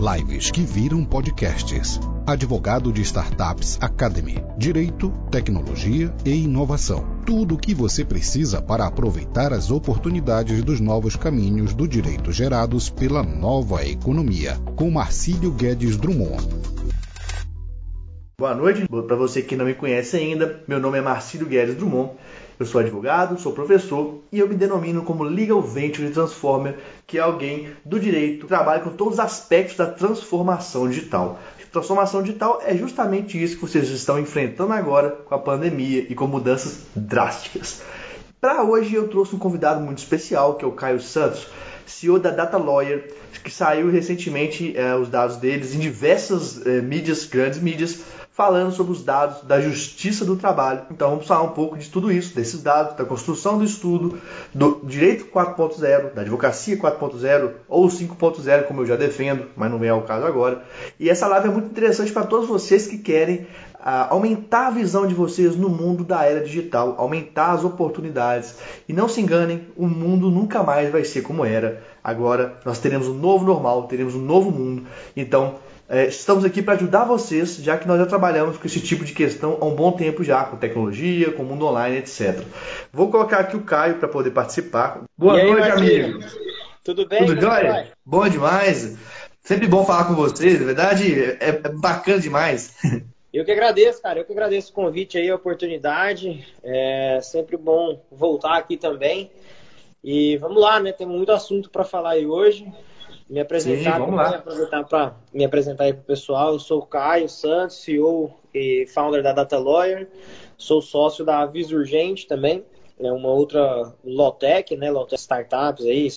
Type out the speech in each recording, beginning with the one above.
Lives que viram podcasts. Advogado de Startups Academy. Direito, tecnologia e inovação. Tudo o que você precisa para aproveitar as oportunidades dos novos caminhos do direito gerados pela nova economia. Com Marcílio Guedes Drummond. Boa noite. Para você que não me conhece ainda, meu nome é Marcílio Guedes Drummond. Eu sou advogado, sou professor e eu me denomino como Legal Venture Transformer, que é alguém do direito que trabalha com todos os aspectos da transformação digital. Transformação digital é justamente isso que vocês estão enfrentando agora com a pandemia e com mudanças drásticas. Para hoje eu trouxe um convidado muito especial, que é o Caio Santos, CEO da Data Lawyer, que saiu recentemente eh, os dados deles em diversas eh, mídias, grandes mídias, falando sobre os dados da Justiça do Trabalho. Então vamos falar um pouco de tudo isso, desses dados, da construção do estudo, do direito 4.0, da advocacia 4.0 ou 5.0, como eu já defendo, mas não é o caso agora. E essa live é muito interessante para todos vocês que querem uh, aumentar a visão de vocês no mundo da era digital, aumentar as oportunidades. E não se enganem, o mundo nunca mais vai ser como era. Agora nós teremos um novo normal, teremos um novo mundo. Então, é, estamos aqui para ajudar vocês, já que nós já trabalhamos com esse tipo de questão há um bom tempo já, com tecnologia, com mundo online, etc. Vou colocar aqui o Caio para poder participar. Boa aí, noite, amigo. Tudo bem? Tudo jóia? Bom demais. Sempre bom falar com vocês, na verdade é, é bacana demais. Eu que agradeço, cara. Eu que agradeço o convite aí, a oportunidade. É sempre bom voltar aqui também. E vamos lá, né? Tem muito assunto para falar aí hoje me apresentar, Sim, vamos lá. aproveitar para me apresentar aí para o pessoal. Eu sou o Caio Santos, CEO e founder da Data Lawyer. Sou sócio da Avis Urgente também, é uma outra Lotec, né? Lotec Startups aí,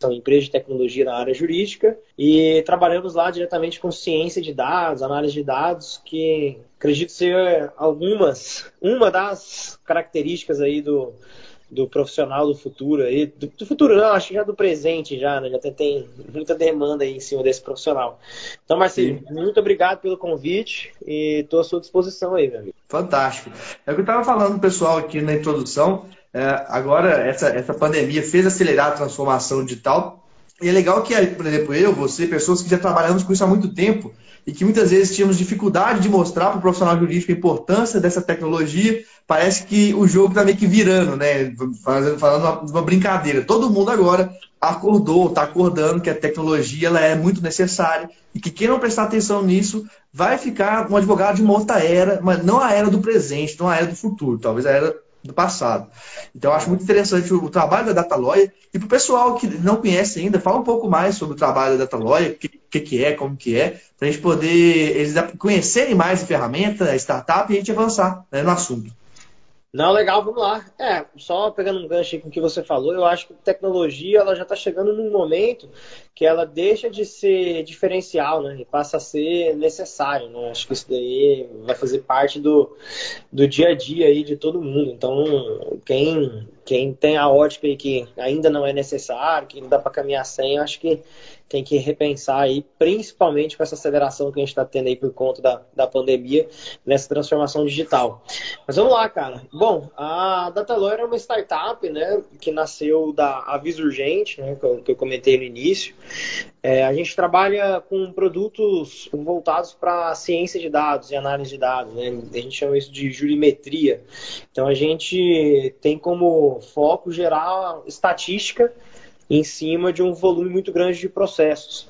são empresas de tecnologia na área jurídica e trabalhamos lá diretamente com ciência de dados, análise de dados, que acredito ser algumas, uma das características aí do, do profissional do futuro aí, do, do, futuro não, acho que já do presente já, né? Já tem, tem, muita demanda aí em cima desse profissional. Então, Marcelo, muito obrigado pelo convite e estou à sua disposição aí, meu amigo. Fantástico. É o que eu estava falando, pessoal, aqui na introdução. É, agora, essa, essa pandemia fez acelerar a transformação digital. E é legal que, por exemplo, eu, você, pessoas que já trabalhamos com isso há muito tempo, e que muitas vezes tínhamos dificuldade de mostrar para o profissional jurídico a importância dessa tecnologia, parece que o jogo está meio que virando, né? Falando, falando uma, uma brincadeira. Todo mundo agora acordou, está acordando que a tecnologia ela é muito necessária e que quem não prestar atenção nisso vai ficar um advogado de uma outra era, mas não a era do presente, não a era do futuro, talvez a era do passado. Então, acho muito interessante o, o trabalho da Data Lawyer. E para o pessoal que não conhece ainda, fala um pouco mais sobre o trabalho da Data Lawyer, o que, que, que, é, como que é, para a gente poder eles conhecerem mais a ferramenta, a startup e a gente avançar né, no assunto. Não, legal, vamos lá. É, só pegando um gancho com o que você falou, eu acho que tecnologia ela já está chegando num momento que ela deixa de ser diferencial, né? E passa a ser necessário, né? Acho que isso daí vai fazer parte do, do dia a dia aí de todo mundo. Então, quem, quem tem a ótica aí que ainda não é necessário, que não dá para caminhar sem, acho que tem que repensar aí, principalmente com essa aceleração que a gente está tendo aí por conta da, da pandemia, nessa transformação digital. Mas vamos lá, cara. Bom, a Datalawyer é uma startup, né, que nasceu da Aviso Urgente, né, que eu, que eu comentei no início. É, a gente trabalha com produtos voltados para ciência de dados e análise de dados, né? A gente chama isso de jurimetria. Então a gente tem como foco gerar estatística em cima de um volume muito grande de processos.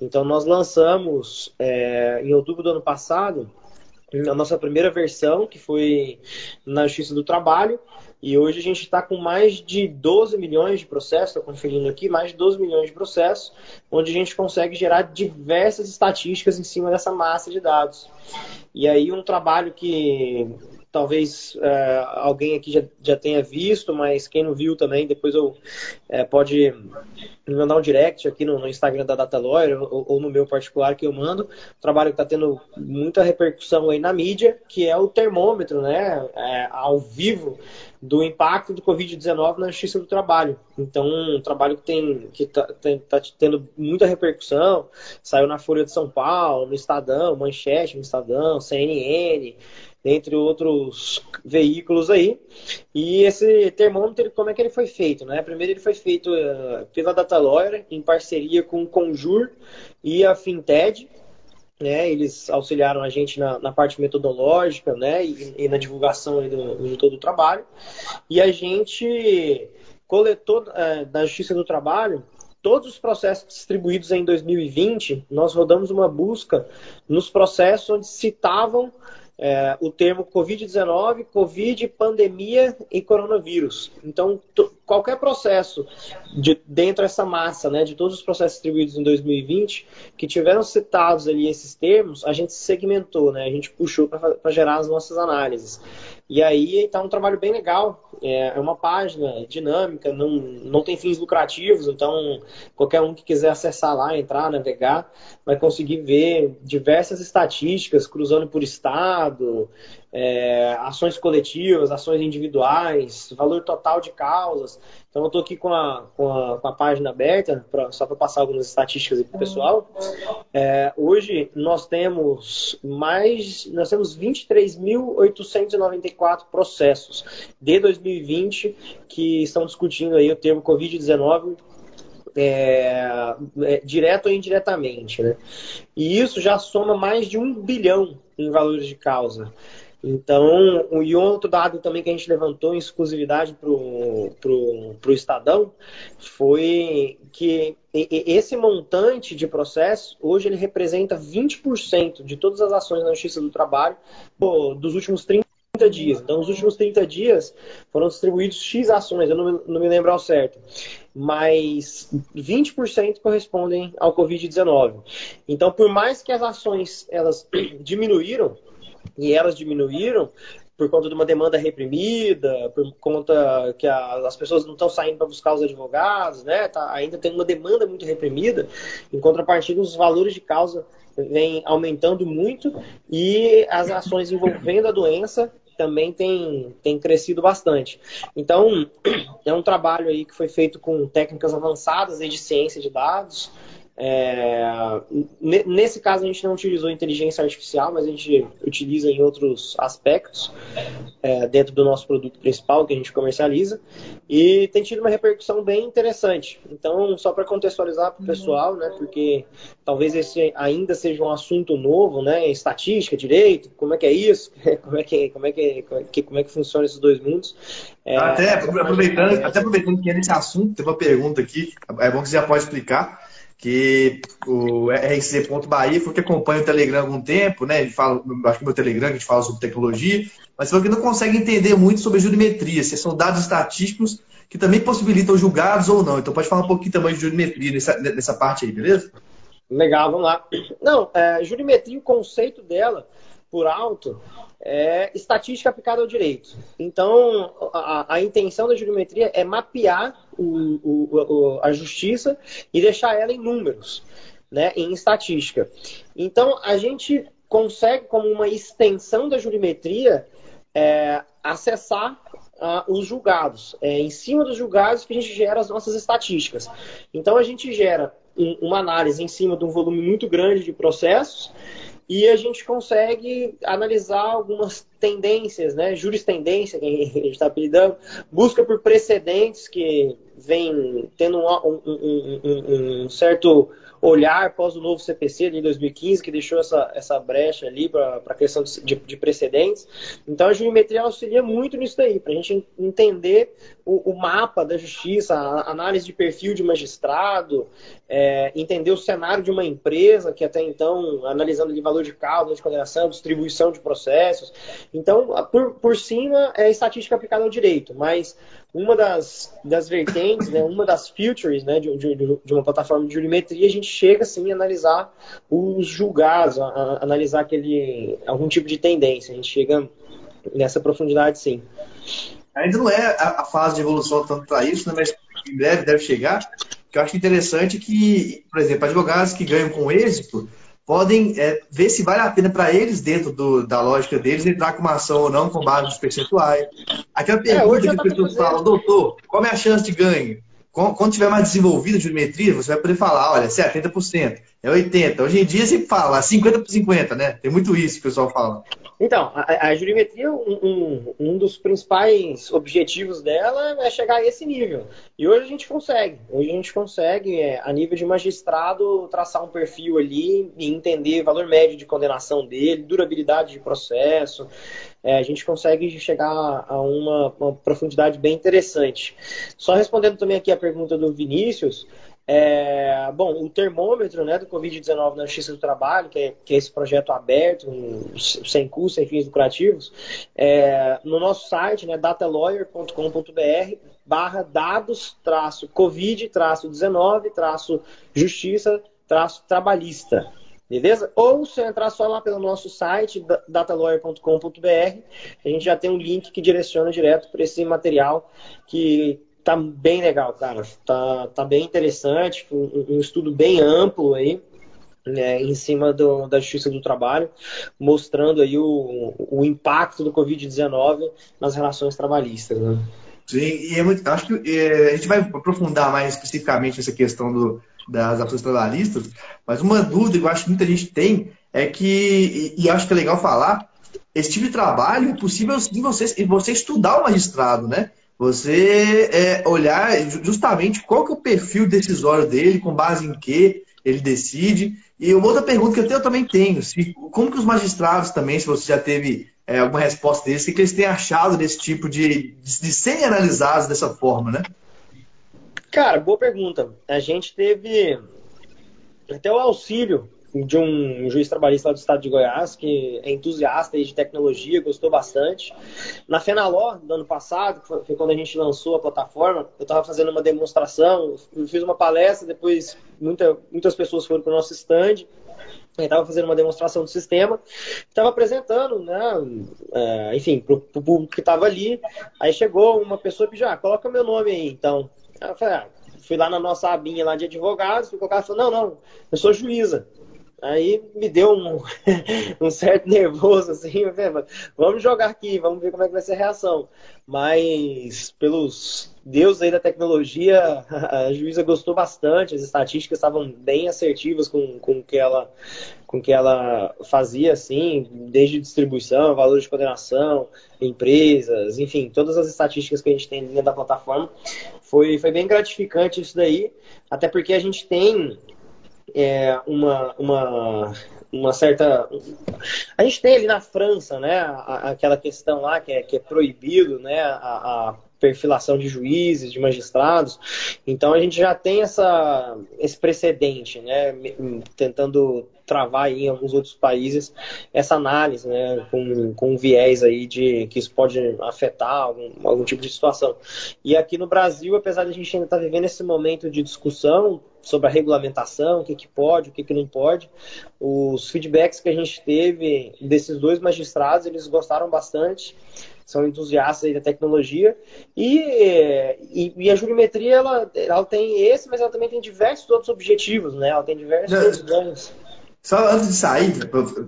Então, nós lançamos é, em outubro do ano passado a nossa primeira versão, que foi na Justiça do Trabalho, e hoje a gente está com mais de 12 milhões de processos, estou conferindo aqui, mais de 12 milhões de processos, onde a gente consegue gerar diversas estatísticas em cima dessa massa de dados. E aí um trabalho que talvez é, alguém aqui já, já tenha visto, mas quem não viu também, depois eu é, pode me mandar um direct aqui no, no Instagram da Data Lawyer ou, ou, no meu particular que eu mando. Um trabalho que está tendo muita repercussão aí na mídia, que é o termômetro, né, é, ao vivo do impacto do Covid-19 na justiça do trabalho. Então, um trabalho que tem que está tá tendo muita repercussão, saiu na Folha de São Paulo, no Estadão, Manchete no Estadão, CNN, entre outros veículos aí. E esse termômetro, como é que ele foi feito? Né? Primeiro ele foi feito uh, pela DataLawyer, em parceria com o Conjur e a Finted, né, eles auxiliaram a gente na, na parte metodológica né, e, e na divulgação do, de todo o trabalho. E a gente coletou é, da Justiça do Trabalho todos os processos distribuídos em 2020. Nós rodamos uma busca nos processos onde citavam é, o termo Covid-19, Covid, pandemia e coronavírus. Então, qualquer processo de, dentro dessa massa, né, de todos os processos distribuídos em 2020, que tiveram citados ali esses termos, a gente segmentou, né, a gente puxou para gerar as nossas análises. E aí está um trabalho bem legal. É, é uma página dinâmica, não, não tem fins lucrativos, então qualquer um que quiser acessar lá, entrar, navegar, vai conseguir ver diversas estatísticas cruzando por estado, é, ações coletivas, ações individuais, valor total de causas. Então eu estou aqui com a, com, a, com a página aberta, pra, só para passar algumas estatísticas para o pessoal. É, hoje nós temos mais, nós temos 23.894 processos de 2020 que estão discutindo aí o termo Covid-19 é, é, direto ou indiretamente. Né? E isso já soma mais de um bilhão em valores de causa. Então, e outro dado também que a gente levantou em exclusividade para o Estadão foi que esse montante de processo, hoje ele representa 20% de todas as ações na Justiça do Trabalho pô, dos últimos 30 dias. Então, nos últimos 30 dias foram distribuídos X ações, eu não, não me lembro ao certo, mas 20% correspondem ao Covid-19. Então, por mais que as ações elas diminuíram, e elas diminuíram por conta de uma demanda reprimida, por conta que a, as pessoas não estão saindo para buscar os advogados, né? Tá, ainda tem uma demanda muito reprimida. Em contrapartida, os valores de causa vêm aumentando muito e as ações envolvendo a doença também tem, tem crescido bastante. Então, é um trabalho aí que foi feito com técnicas avançadas de ciência de dados, é, nesse caso, a gente não utilizou inteligência artificial, mas a gente utiliza em outros aspectos é, dentro do nosso produto principal que a gente comercializa e tem tido uma repercussão bem interessante. Então, só para contextualizar para o pessoal, né, porque talvez esse ainda seja um assunto novo, né, estatística, direito, como é que é isso, como é que, como é que, como é que, como é que funciona esses dois mundos. É, até aproveitando, até aproveitando que é nesse assunto, tem uma pergunta aqui, é bom que você já pode explicar que o RC.bahia foi que acompanha o Telegram há algum tempo, né? Ele fala, acho que meu Telegram a gente fala sobre tecnologia, mas falou que não consegue entender muito sobre jurimetria, se são dados estatísticos que também possibilitam julgados ou não. Então pode falar um pouquinho também de jurimetria nessa, nessa parte aí, beleza? Legal, vamos lá. Não, é, jurimetria, o conceito dela, por alto, é estatística aplicada ao direito. Então, a, a intenção da jurimetria é mapear o, o, a justiça e deixar ela em números, né, em estatística. Então, a gente consegue, como uma extensão da jurimetria, é, acessar uh, os julgados. É em cima dos julgados que a gente gera as nossas estatísticas. Então, a gente gera um, uma análise em cima de um volume muito grande de processos e a gente consegue analisar algumas tendências, né? Jurisprudência, que a gente está apelidando, busca por precedentes que vem tendo um, um, um, um certo olhar após o novo CPC de 2015, que deixou essa, essa brecha ali para a questão de, de, precedentes. Então a geometria auxilia muito nisso daí, para a gente entender o, o, mapa da justiça, a análise de perfil de magistrado, é, entender o cenário de uma empresa, que até então, analisando de valor de causa, de condenação, distribuição de processos. Então, por, por cima, é estatística aplicada ao direito, mas uma das, das vertentes, né, uma das features né, de, de, de, uma plataforma de jurimetria, a gente chega assim a analisar os julgados, a, a analisar aquele, algum tipo de tendência. A gente chega nessa profundidade, sim. Ainda não é a, a fase de evolução tanto para isso, né, mas em breve deve chegar. Que eu acho interessante que, por exemplo, advogados que ganham com êxito podem é, ver se vale a pena para eles, dentro do, da lógica deles, entrar com uma ação ou não com base nos percentuais. Aquela é, pergunta é, que as pessoas falam, doutor, qual é a chance de ganho? Quando tiver mais desenvolvida a geometria, você vai poder falar, olha, 70%, é 80%. Hoje em dia você fala 50 por 50, né? Tem muito isso que o pessoal fala. Então, a, a jurimetria, um, um, um, dos principais objetivos dela é chegar a esse nível. E hoje a gente consegue. Hoje a gente consegue, é, a nível de magistrado, traçar um perfil ali e entender valor médio de condenação dele, durabilidade de processo, é, a gente consegue chegar a uma, uma, profundidade bem interessante. Só respondendo também aqui a pergunta do Vinícius, é, bom, o termômetro né, do Covid-19 na Justiça do Trabalho, que é, que é, esse projeto aberto, sem custo, sem fins lucrativos, é, no nosso site, né, datalawyer.com.br, barra dados, traço, Covid, traço 19, traço justiça, traço trabalhista. Beleza? Ou se entrar só lá pelo nosso site, datalawyer.com.br, a gente já tem um link que direciona direto para esse material que tá bem legal, cara. Tá, tá bem interessante, um, um estudo bem amplo aí. Né, em cima do, da justiça do trabalho, mostrando aí o, o impacto do Covid-19 nas relações trabalhistas. Né? Sim, e é muito, acho que é, a gente vai aprofundar mais especificamente nessa questão do, das ações trabalhistas, mas uma dúvida que eu acho que muita gente tem é que, e, e acho que é legal falar, esse tipo de trabalho é possível sim você, você estudar o magistrado, né? Você é, olhar justamente qual que é o perfil decisório dele, com base em que ele decide. E uma outra pergunta que eu, eu também tenho, se, como que os magistrados também, se você já teve é, alguma resposta deles, o que eles têm achado desse tipo de, de, de serem analisados dessa forma, né? Cara, boa pergunta. A gente teve até o auxílio de um juiz trabalhista lá do estado de Goiás, que é entusiasta de tecnologia, gostou bastante. Na Fenaló, do ano passado, que foi quando a gente lançou a plataforma, eu estava fazendo uma demonstração, fiz uma palestra, depois muita, muitas pessoas foram para o nosso stand, estava fazendo uma demonstração do sistema, estava apresentando, né, é, enfim, para o público que estava ali. Aí chegou uma pessoa e pediu, ah, coloca meu nome aí, então. Eu falei, ah, fui lá na nossa abinha lá de advogados, fui colocar falou, não, não, eu sou juíza. Aí me deu um, um certo nervoso, assim, vamos jogar aqui, vamos ver como é que vai ser a reação. Mas, pelos deuses aí da tecnologia, a juíza gostou bastante, as estatísticas estavam bem assertivas com, com que ela com que ela fazia, assim, desde distribuição, valor de condenação, empresas, enfim, todas as estatísticas que a gente tem dentro da plataforma. Foi, foi bem gratificante isso daí, até porque a gente tem é, uma, uma, uma certa. A gente tem ali na França, né, aquela questão lá que é, que é proibido, né, a, a perfilação de juízes, de magistrados. Então a gente já tem essa, esse precedente, né, tentando travar em alguns outros países essa análise, né, com, com um viés aí de que isso pode afetar algum, algum tipo de situação. E aqui no Brasil, apesar de a gente ainda estar tá vivendo esse momento de discussão sobre a regulamentação, o que, que pode, o que, que não pode, os feedbacks que a gente teve desses dois magistrados, eles gostaram bastante são entusiastas da tecnologia. E, e, e, a jurimetria, ela, ela tem esse, mas ela também tem diversos outros objetivos, né? Ela tem diversos outros ganhos. Só antes de sair,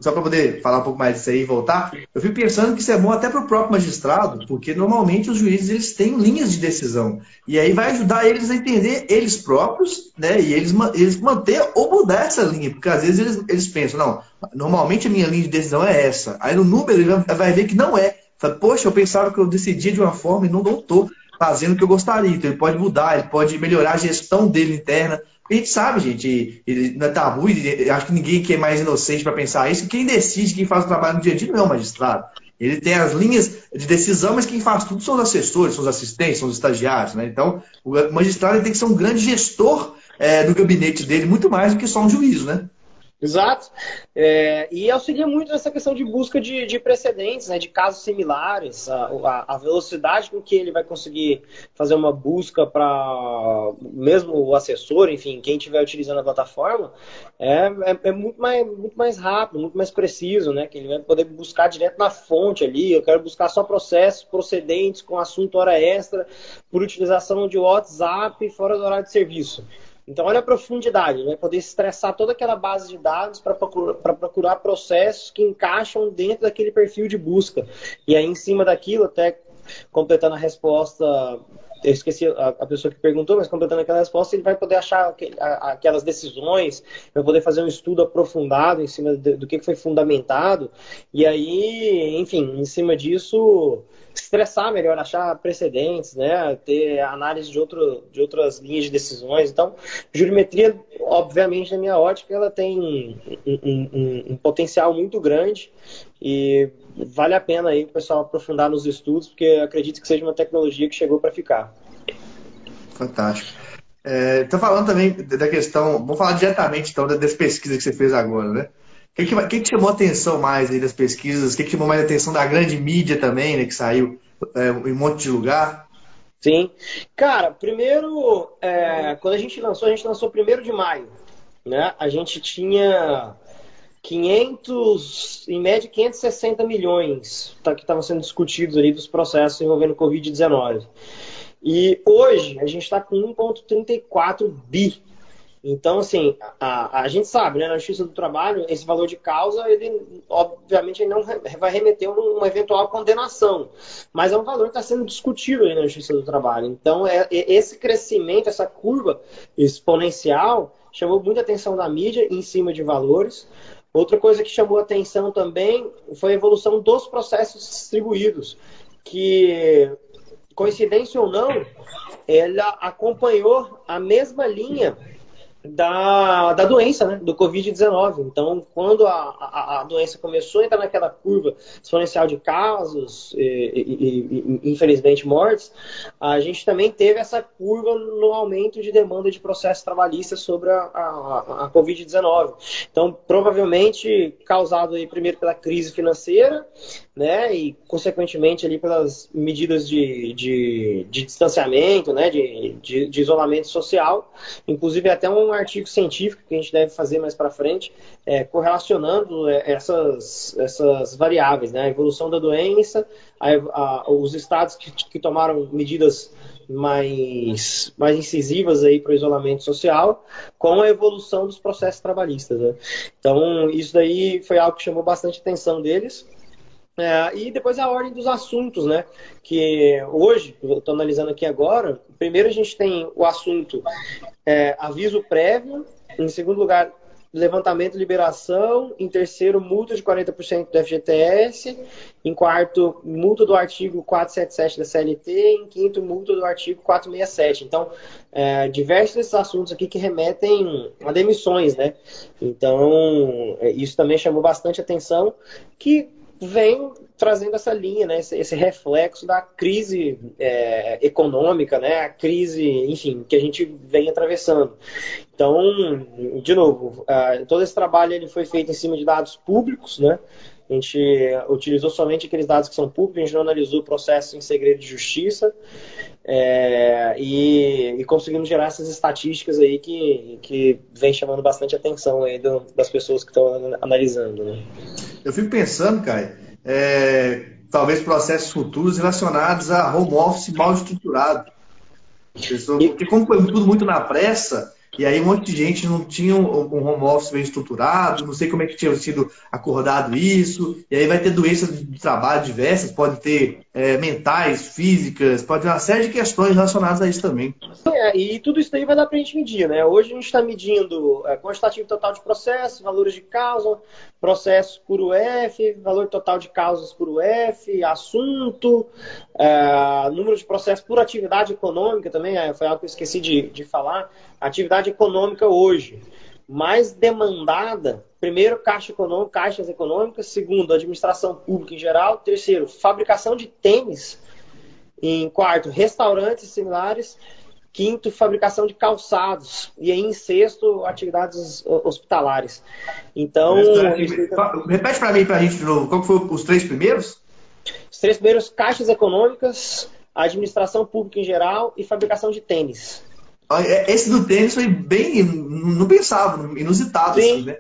só para poder falar um pouco mais disso aí e voltar, eu fico pensando que isso é bom até para o próprio magistrado, porque normalmente os juízes eles têm linhas de decisão. E aí vai ajudar eles a entender eles próprios, né? E eles, eles manter ou mudar essa linha, porque às vezes eles, eles pensam, não, normalmente a minha linha de decisão é essa. Aí no número ele vai ver que não é. Fala, Poxa, eu pensava que eu decidia de uma forma e não estou fazendo o que eu gostaria. Então ele pode mudar, ele pode melhorar a gestão dele interna. A gente sabe, gente, ele não é tabu, acho que ninguém que é mais inocente para pensar isso. Quem decide, quem faz o trabalho no dia a dia não é o magistrado. Ele tem as linhas de decisão, mas quem faz tudo são os assessores, são os assistentes, são os estagiários. Né? Então, o magistrado tem que ser um grande gestor é, do gabinete dele, muito mais do que só um juízo, né? Exato. É, e auxilia muito nessa questão de busca de, de precedentes, né, de casos similares, a, a, a, velocidade com que ele vai conseguir fazer uma busca para mesmo o assessor, enfim, quem estiver utilizando a plataforma, é, é, é, muito, mais, muito mais rápido, muito mais preciso, né? Que ele vai poder buscar direto na fonte ali. Eu quero buscar só processos procedentes com assunto hora extra por utilização de WhatsApp fora do horário de serviço. Então, olha a profundidade, vai poder estressar toda aquela base de dados para procurar, procurar processos que encaixam dentro daquele perfil de busca. E aí, em cima daquilo, até completando a resposta eu esqueci a, a, pessoa que perguntou, mas completando aquela resposta, ele vai poder achar aquelas decisões, vai poder fazer um estudo aprofundado em cima do que foi fundamentado, e aí, enfim, em cima disso, estressar melhor, achar precedentes, né? ter análise de, outro, de outras linhas de decisões. Então, jurimetria, obviamente, na minha ótica, ela tem um, um, um, um potencial muito grande e vale a pena aí o pessoal aprofundar nos estudos, porque acredito que seja uma tecnologia que chegou para ficar. Fantástico. Estou é, falando também da questão, vamos falar diretamente então das pesquisas que você fez agora, né? O que, que, que, chamou a atenção mais aí das pesquisas? O que, que chamou mais a atenção da grande mídia também, né? Que saiu é, em um monte de lugar? Sim. Cara, primeiro, é, quando a gente lançou, a gente lançou primeiro de maio. Né? A gente tinha 500, em média 560 milhões tá, que estavam sendo discutidos ali dos processos envolvendo Covid-19. E hoje a gente está com 1,34 bi então, assim, a, a gente sabe, né, na Justiça do Trabalho, esse valor de causa, ele, obviamente, ele não vai remeter a uma eventual condenação, mas é um valor que está sendo discutido na Justiça do Trabalho. Então, é, é, esse crescimento, essa curva exponencial, chamou muita atenção da mídia em cima de valores. Outra coisa que chamou atenção também foi a evolução dos processos distribuídos, que, coincidência ou não, ela acompanhou a mesma linha da, da doença, né, do Covid-19. Então, quando a, a, a, doença começou a entrar naquela curva exponencial de casos e, e, e, infelizmente, mortes, a gente também teve essa curva no aumento de demanda de processos trabalhistas sobre a, a, a Covid-19. Então, provavelmente causado aí, primeiro pela crise financeira, né, e consequentemente ali pelas medidas de, de, de distanciamento, né, de, de, de isolamento social, inclusive até um artigo científico que a gente deve fazer mais para frente, é, correlacionando é, essas, essas variáveis, né? a evolução da doença, a, a, os estados que, que tomaram medidas mais, mais incisivas aí para o isolamento social, com a evolução dos processos trabalhistas. Né? Então, isso daí foi algo que chamou bastante atenção deles. É, e depois a ordem dos assuntos, né? Que hoje, estou analisando aqui agora, primeiro a gente tem o assunto é, aviso prévio, em segundo lugar, levantamento e liberação, em terceiro, multa de 40% do FGTS, em quarto, multa do artigo 477 da CLT, em quinto, multa do artigo 467. Então, é, diversos desses assuntos aqui que remetem a demissões, né? Então, é, isso também chamou bastante atenção, que vem trazendo essa linha, né, esse, esse reflexo da crise é, econômica, né, a crise, enfim, que a gente vem atravessando. Então, de novo, uh, todo esse trabalho ele foi feito em cima de dados públicos, né, a gente utilizou somente aqueles dados que são públicos, a gente não analisou o processo em segredo de justiça é, e, e, conseguimos gerar essas estatísticas aí que, que vem chamando bastante atenção aí do, das pessoas que estão analisando. Né? Eu fico pensando, Caio, é, talvez processos futuros relacionados a home office mal estruturado. Porque como foi tudo muito na pressa, e aí um monte de gente não tinha um home office bem estruturado, não sei como é que tinha sido acordado isso, e aí vai ter doenças de trabalho diversas, pode ter é, mentais, físicas, pode ter uma série de questões relacionadas a isso também. É, e tudo isso aí vai dar para a gente medir, né? Hoje a gente está medindo é, quantitativo total de processo, valores de causa, processo por UF, valor total de causas por UF, assunto, é, número de processos por atividade econômica também, é, foi algo que eu esqueci de, de falar. Atividade econômica hoje mais demandada, primeiro, caixa econômica, caixas econômicas, segundo, administração pública em geral, terceiro, fabricação de tênis, em quarto, restaurantes similares, quinto, fabricação de calçados, e em sexto, atividades hospitalares. Então. Repete para mim, para a gente de novo, qual foram os três primeiros? Os três primeiros, caixas econômicas, administração pública em geral e fabricação de tênis. É, esse do tênis foi bem. Não pensava, inusitado, Sim. assim, né?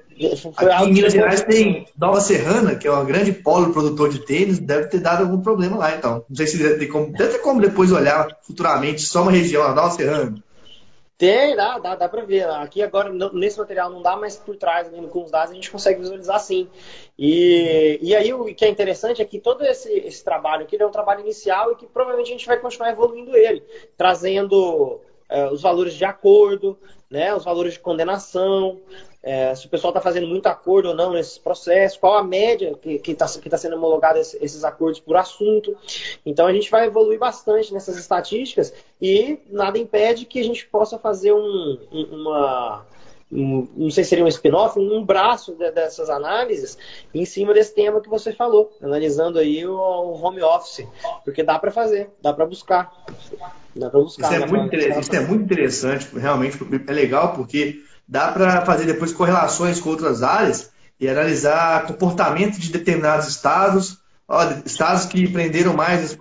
Aqui em Minas Gerais tem Nova Serrana, que é um grande polo produtor de tênis, deve ter dado algum problema lá, então. Não sei se deve ter como, deve ter como depois olhar futuramente só uma região, a Nova Serrana. Tem, dá, dá, dá para ver. Aqui agora, nesse material não dá, mas por trás, com os dados, a gente consegue visualizar sim. E, e aí o que é interessante é que todo esse, esse trabalho aqui é um trabalho inicial e que provavelmente a gente vai continuar evoluindo ele, trazendo os valores de acordo, né, os valores de condenação, é, se o pessoal está fazendo muito acordo ou não nesses processos, qual a média que está tá sendo homologada esses acordos por assunto. Então a gente vai evoluir bastante nessas estatísticas e nada impede que a gente possa fazer um, uma. Um, não sei se seria um spin-off, um braço de, dessas análises em cima desse tema que você falou, analisando aí o, o home office, porque dá para fazer, dá para buscar. Buscar. Isso é, muito isso é muito interessante, realmente é legal porque dá para fazer depois correlações com outras áreas e analisar comportamento de determinados estados, ó, estados que prenderam mais as,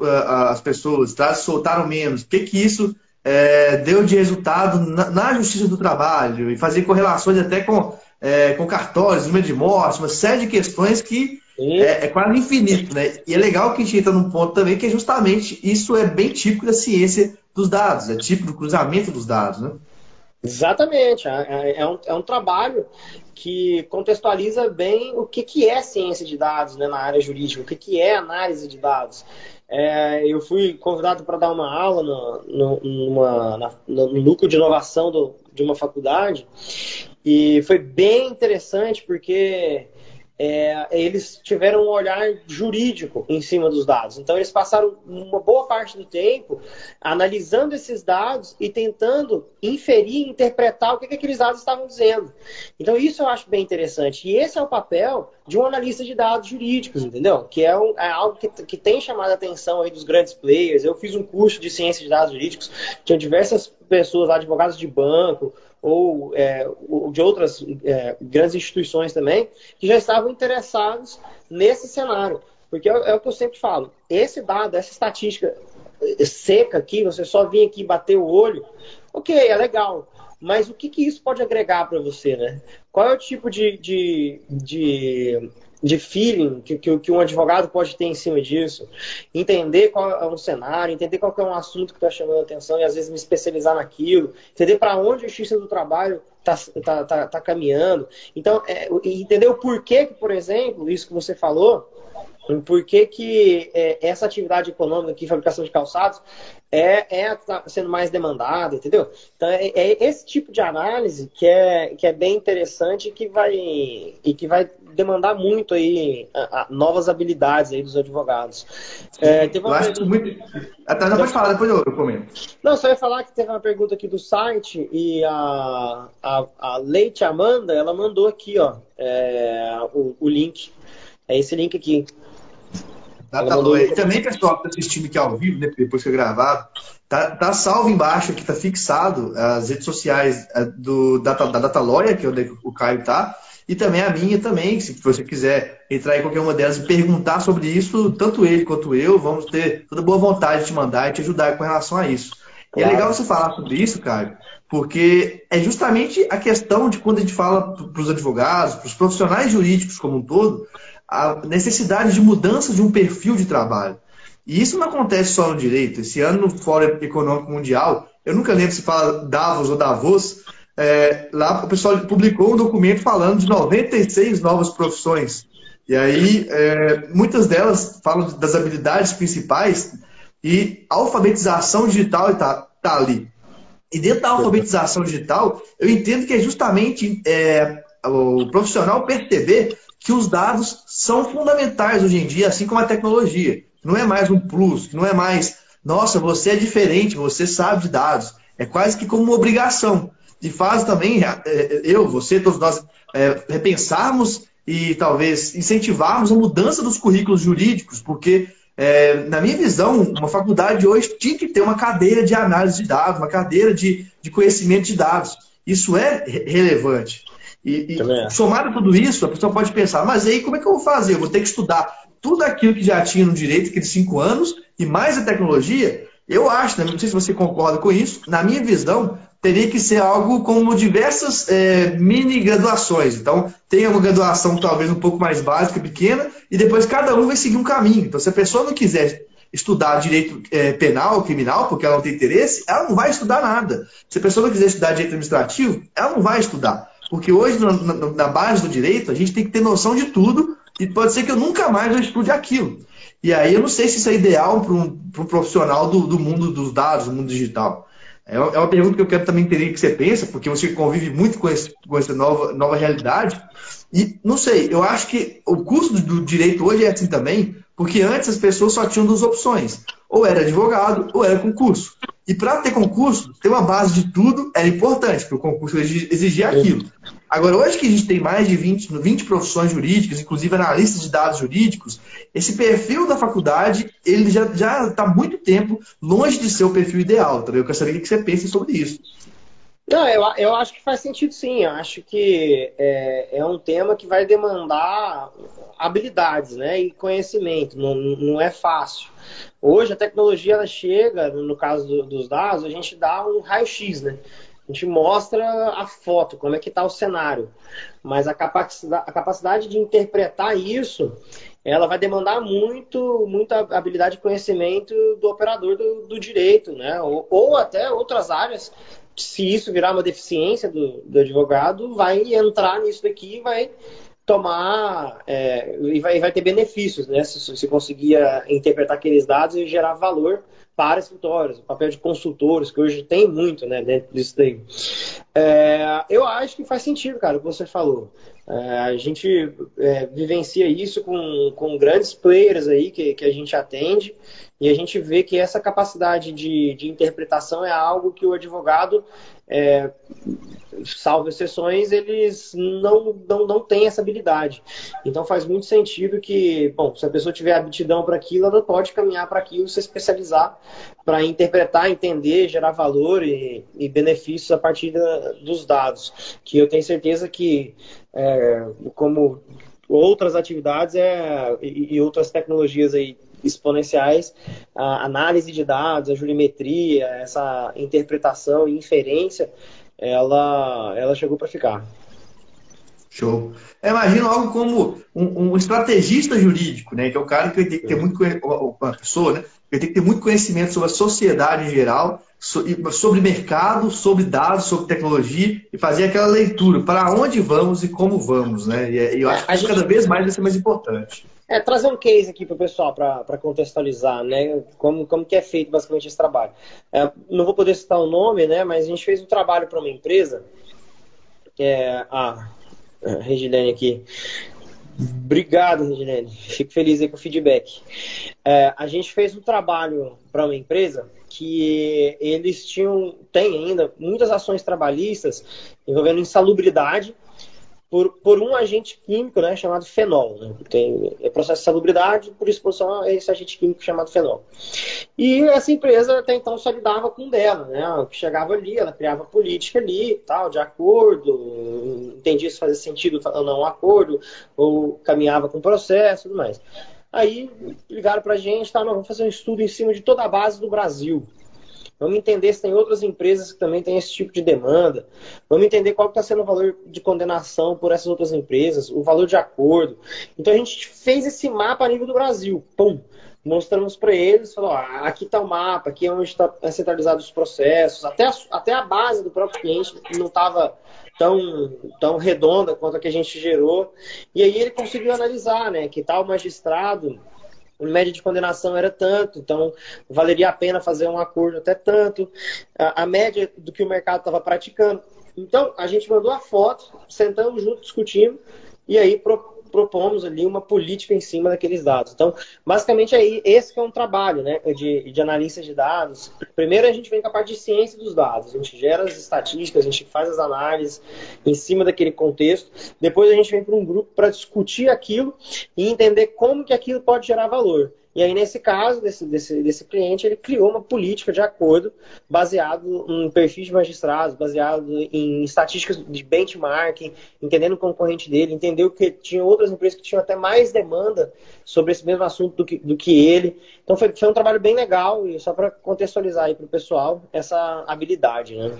as, pessoas, estados que soltaram menos, o que, que isso é, deu de resultado na, na, justiça do trabalho, e fazer correlações até com, é, com cartórios, número de mortes, uma série de questões que é, é, quase infinito, né? E é legal que a gente entra num ponto também que é justamente isso é bem típico da ciência dos dados, é típico do cruzamento dos dados, né? Exatamente. É, é, é, um, é um trabalho que contextualiza bem o que, que é ciência de dados né, na área jurídica, o que, que é análise de dados. É, eu fui convidado para dar uma aula no, no, numa, na, no núcleo de inovação do, de uma faculdade e foi bem interessante porque é, eles tiveram um olhar jurídico em cima dos dados. Então, eles passaram uma boa parte do tempo analisando esses dados e tentando inferir, interpretar o que, que aqueles dados estavam dizendo. Então, isso eu acho bem interessante. E esse é o papel de um analista de dados jurídicos, entendeu? Que é, um, é algo que, que, tem chamado a atenção aí dos grandes players. Eu fiz um curso de ciência de dados jurídicos, tinha diversas pessoas, advogados de banco, ou é, de outras é, grandes instituições também, que já estavam interessados nesse cenário. Porque é, é, o que eu sempre falo: esse dado, essa estatística seca aqui, você só vir aqui bater o olho, ok, é legal. Mas o que, que isso pode agregar para você, né? Qual é o tipo de, de, de de feeling que, que, que, um advogado pode ter em cima disso, entender qual é um cenário, entender qual é um assunto que está chamando a atenção e às vezes me especializar naquilo, entender para onde a justiça do trabalho está tá, tá, tá, caminhando. Então, é, entender o porquê que, por exemplo, isso que você falou, por que, que é, essa atividade econômica aqui, fabricação de calçados, é, é tá sendo mais demandada, entendeu? Então é, é, esse tipo de análise que é, que é bem interessante e que vai, e que vai demandar muito aí a, a novas habilidades aí dos advogados. É, teve uma eu pergunta... muito... Até não pode falar, depois eu, eu comento. Não, só ia falar que teve uma pergunta aqui do site e a, a, a Leite Amanda, ela mandou aqui, ó, é, o, o link. É esse link aqui. Dataloia. E também, pessoal que está assistindo aqui ao vivo, né, depois que é gravado, tá, tá salvo embaixo aqui, tá fixado as redes sociais é, do, da, da Dataloia, que é onde o Caio tá, e também a minha também, se você quiser entrar em qualquer uma delas e perguntar sobre isso, tanto ele quanto eu, vamos ter toda boa vontade de te mandar e te ajudar com relação a isso. Claro. E é legal você falar sobre isso, Caio, porque é justamente a questão de quando a gente fala para os advogados, para os profissionais jurídicos como um todo, a necessidade de mudança de um perfil de trabalho. E isso não acontece só no direito. Esse ano, no Fórum Econômico Mundial, eu nunca lembro se fala Davos ou Davos, é, lá o pessoal publicou um documento falando de 96 novas profissões. E aí, é, muitas delas falam das habilidades principais e alfabetização digital está tá ali. E dentro da alfabetização digital, eu entendo que é justamente é, o profissional perceber que os dados são fundamentais hoje em dia, assim como a tecnologia. Não é mais um plus, não é mais, nossa, você é diferente, você sabe de dados. É quase que como uma obrigação. E faz também, é, é, eu, você, todos nós, é, repensarmos e talvez incentivarmos a mudança dos currículos jurídicos, porque, é, na minha visão, uma faculdade hoje tinha que ter uma cadeira de análise de dados, uma cadeira de, de conhecimento de dados. Isso é relevante. E, e somado a tudo isso, a pessoa pode pensar, mas aí como é que eu vou fazer? Eu vou ter que estudar tudo aquilo que já tinha no direito, aqueles cinco anos, e mais a tecnologia? Eu acho, né? não sei se você concorda com isso, na minha visão, teria que ser algo como diversas é, mini graduações. Então, tem uma graduação talvez um pouco mais básica, pequena, e depois cada um vai seguir um caminho. Então, se a pessoa não quiser estudar direito é, penal, criminal, porque ela não tem interesse, ela não vai estudar nada. Se a pessoa não quiser estudar direito administrativo, ela não vai estudar. Porque hoje, na, na, na base do direito, a gente tem que ter noção de tudo e pode ser que eu nunca mais eu estude aquilo. E aí eu não sei se isso é ideal para um, um, profissional do, do, mundo dos dados, do mundo digital. É, é uma pergunta que eu quero também entender que você pensa, porque você convive muito com, esse, com essa nova, nova realidade. E não sei, eu acho que o do, do direito hoje é assim também, porque antes as pessoas só tinham duas opções: ou era advogado ou era concurso. E para ter concurso, ter uma base de tudo era importante, porque o concurso exigia aquilo. Agora, hoje que a gente tem mais de 20, 20 profissões jurídicas, inclusive analistas de dados jurídicos, esse perfil da faculdade ele já está muito tempo longe de ser o perfil ideal. Tá? Eu quero saber o que você pensa sobre isso. Não, eu, eu acho que faz sentido sim. Eu acho que é, é um tema que vai demandar habilidades né, e conhecimento. Não, não é fácil. Hoje a tecnologia ela chega, no caso do, dos dados, a gente dá um raio-x, né? A gente mostra a foto, como é que está o cenário. Mas a capacidade, a capacidade de interpretar isso, ela vai demandar muito, muita habilidade e conhecimento do operador do, do direito, né? Ou, ou, até outras áreas. Se isso virar uma deficiência do, do advogado, vai entrar nisso daqui e vai tomar é, e, vai, vai ter benefícios, né? Se, se conseguir interpretar aqueles dados e gerar valor para escritórios, o papel de consultores, que hoje tem muito né, dentro disso daí. É, eu acho que faz sentido, cara, o que você falou. É, a gente é, vivencia isso com, com grandes players aí que, que a gente atende e a gente vê que essa capacidade de, de interpretação é algo que o advogado é, salvo exceções, eles não, não, não têm essa habilidade. Então faz muito sentido que, bom, se a pessoa tiver aptidão para aquilo, ela pode caminhar para aquilo, se especializar para interpretar, entender, gerar valor e, e benefícios a partir da, dos dados. Que eu tenho certeza que, é, como outras atividades é, e, e outras tecnologias aí exponenciais, a análise de dados, a jurimetria, essa interpretação e inferência, ela, ela chegou para ficar. Show. Eu imagino algo como um, um, estrategista jurídico, né? Que é o cara que tem que ter muito uma pessoa, né? Que tem que ter muito conhecimento sobre a sociedade em geral, sobre mercado, sobre dados, sobre tecnologia e fazer aquela leitura para onde vamos e como vamos, né? E eu acho que gente... cada vez mais vai ser mais importante. É, trazer um case aqui para o pessoal, para contextualizar, né? Como, como que é feito basicamente esse trabalho. É, não vou poder citar o nome, né? Mas a gente fez um trabalho para uma empresa, que é a Regilene aqui. Obrigado, Regilene. Fico feliz aí com o feedback. É, a gente fez um trabalho para uma empresa que eles tinham, tem ainda muitas ações trabalhistas envolvendo insalubridade por, por um agente químico né, chamado fenol. Né? Tem é processo de salubridade por exposição a esse agente químico chamado fenol. E essa empresa até então só lidava com dela. Né? Chegava ali, ela criava política ali, tal, de acordo, entendia se fazia sentido ou não um acordo, ou caminhava com o processo e tudo mais. Aí ligaram para a gente, tá, nós vamos fazer um estudo em cima de toda a base do Brasil. Vamos entender se tem outras empresas que também têm esse tipo de demanda. Vamos entender qual está sendo o valor de condenação por essas outras empresas, o valor de acordo. Então a gente fez esse mapa a nível do Brasil. Pum! Mostramos para eles, falou, aqui está o mapa, aqui é onde está centralizado os processos, até a, até a base do próprio cliente não estava tão, tão redonda quanto a que a gente gerou. E aí ele conseguiu analisar, né, que tal magistrado a média de condenação era tanto, então valeria a pena fazer um acordo até tanto, a, a média do que o mercado estava praticando. Então, a gente mandou a foto, sentamos junto, discutimos, e aí pro, propomos ali uma política em cima daqueles dados. Então, basicamente, aí, esse é um trabalho né, de, de analista de dados. Primeiro, a gente vem com a parte de ciência dos dados. A gente gera as estatísticas, a gente faz as análises em cima daquele contexto. Depois, a gente vem para um grupo para discutir aquilo e entender como que aquilo pode gerar valor. E aí, nesse caso, desse, desse, desse cliente, ele criou uma política de acordo baseado em perfis de magistrados, baseado em estatísticas de benchmarking, entendendo o concorrente dele, entendeu que tinha outras empresas que tinham até mais demanda sobre esse mesmo assunto do que, do que ele. Então, foi, foi um trabalho bem legal, e só para contextualizar aí para o pessoal essa habilidade, né?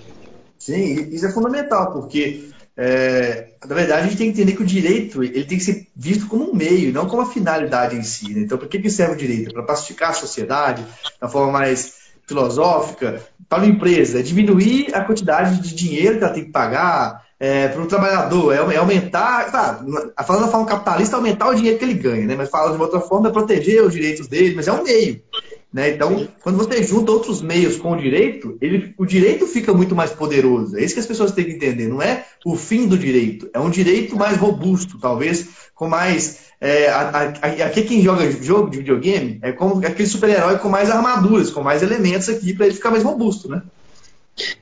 Sim, isso é fundamental, porque é, na verdade, a gente tem que entender que o direito ele tem que ser visto como um meio, não como a finalidade em si. Né? Então, para que, que serve o direito? Para pacificar a sociedade, da forma mais filosófica, para uma empresa, é diminuir a quantidade de dinheiro que ela tem que pagar é, para o trabalhador, é, é aumentar, tá, falando da forma capitalista, aumentar o dinheiro que ele ganha, né? mas falando de outra forma, é proteger os direitos dele, mas é um meio. Né? Então, quando você junta outros meios com o direito, ele, o direito fica muito mais poderoso. É isso que as pessoas têm que entender. Não é o fim do direito, é um direito mais robusto, talvez com mais. É, aqui quem joga jogo de videogame é como aquele super-herói com mais armaduras, com mais elementos aqui para ele ficar mais robusto, né?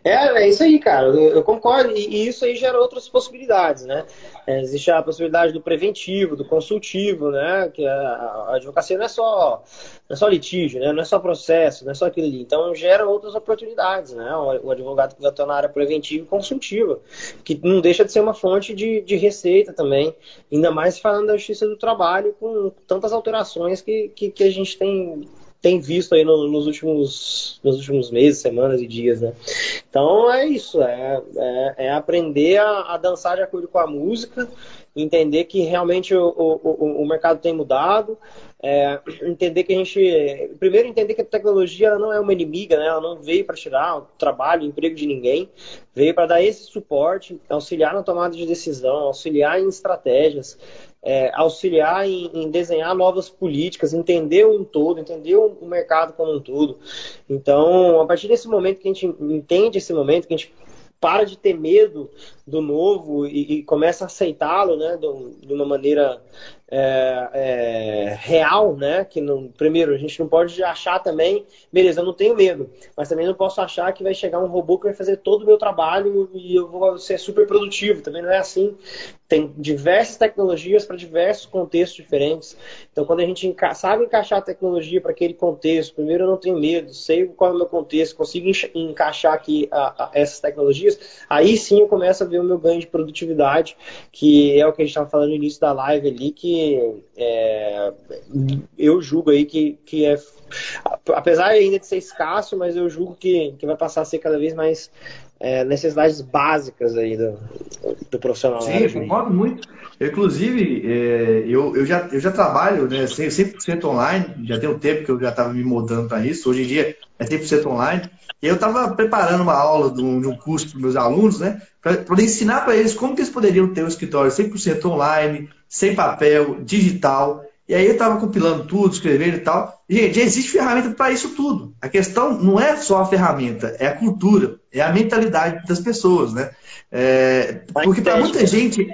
É, é isso aí, cara. Eu, eu concordo. E, e, isso aí gera outras possibilidades, né? É, existe a possibilidade do preventivo, do consultivo, né? Que a, a, advocacia não é só não é só litígio, né? Não é só processo, não é só aquilo ali. Então gera outras oportunidades, né? O, o advogado que vai atuar na área preventiva e consultiva, que não deixa de ser uma fonte de, de receita também. Ainda mais falando da justiça do trabalho, com tantas alterações que, que, que a gente tem tem visto aí no, nos, últimos, nos últimos meses, semanas e dias, né? Então é isso, é, é, é aprender a, a, dançar de acordo com a música, entender que realmente o, o, o mercado tem mudado, é, entender que a gente. Primeiro, entender que a tecnologia não é uma inimiga, né? ela não veio para tirar o trabalho, o emprego de ninguém, veio para dar esse suporte, auxiliar na tomada de decisão, auxiliar em estratégias, é, auxiliar em, em, desenhar novas políticas, entender um todo, entender o, mercado como um todo. Então, a partir desse momento que a gente entende esse momento, que a gente para de ter medo do novo e, e começa a aceitá-lo né, de, uma maneira é, é, real, né? Que primeiro a gente não pode achar também, beleza, eu não tenho medo, mas também não posso achar que vai chegar um robô que vai fazer todo o meu trabalho e eu vou ser super produtivo. Também não é assim. Tem diversas tecnologias para diversos contextos diferentes. Então, quando a gente sabe encaixar a tecnologia para aquele contexto, primeiro eu não tenho medo, sei qual é o meu contexto, consigo encaixar aqui a, a essas tecnologias, aí sim eu começo a ver o meu ganho de produtividade, que é o que a gente estava falando no início da live ali, que é, eu julgo aí que, que é apesar ainda de ser escasso, mas eu julgo que, que vai passar a ser cada vez mais é, necessidades básicas aí do, do profissional. Sim, eu concordo muito. Eu, inclusive, é, eu, eu, já, eu já trabalho né, 100% online, já tem um tempo que eu já estava me mudando para isso, hoje em dia é 100% online. E eu estava preparando uma aula de um, de um curso para meus alunos, né, para poder ensinar para eles como que eles poderiam ter um escritório 100% online, sem papel, digital. E aí eu estava compilando tudo, escrevendo e tal. Gente, existe ferramenta para isso tudo. A questão não é só a ferramenta, é a cultura, é a mentalidade das pessoas, né? É, porque para muita gente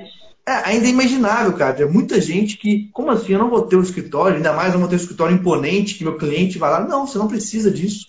é, ainda é imaginável, cara. Tem muita gente que, como assim, eu não vou ter um escritório, ainda mais eu não vou ter um escritório imponente que meu cliente vai lá. Não, você não precisa disso.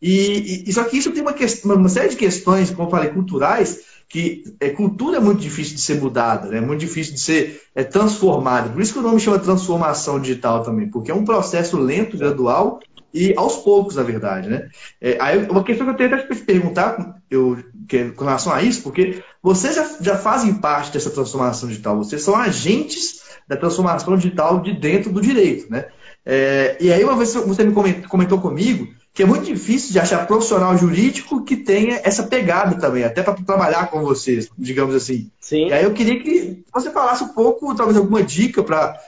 E, e só que isso tem uma, questão, uma série de questões, como eu falei, culturais, que é, cultura é muito difícil de ser mudada, né? é muito difícil de ser é, transformada. Por isso que o nome chama transformação digital também, porque é um processo lento, gradual e aos poucos, na verdade. Né? É, aí, uma questão que eu tenho até que perguntar eu, que, com relação a isso, porque vocês já, já fazem parte dessa transformação digital, vocês são agentes da transformação digital de dentro do direito. Né? É, e aí, uma vez você me comentou, comentou comigo que é muito difícil de achar profissional jurídico que tenha essa pegada também, até para trabalhar com vocês, digamos assim. Sim. E aí eu queria que você falasse um pouco, talvez alguma dica para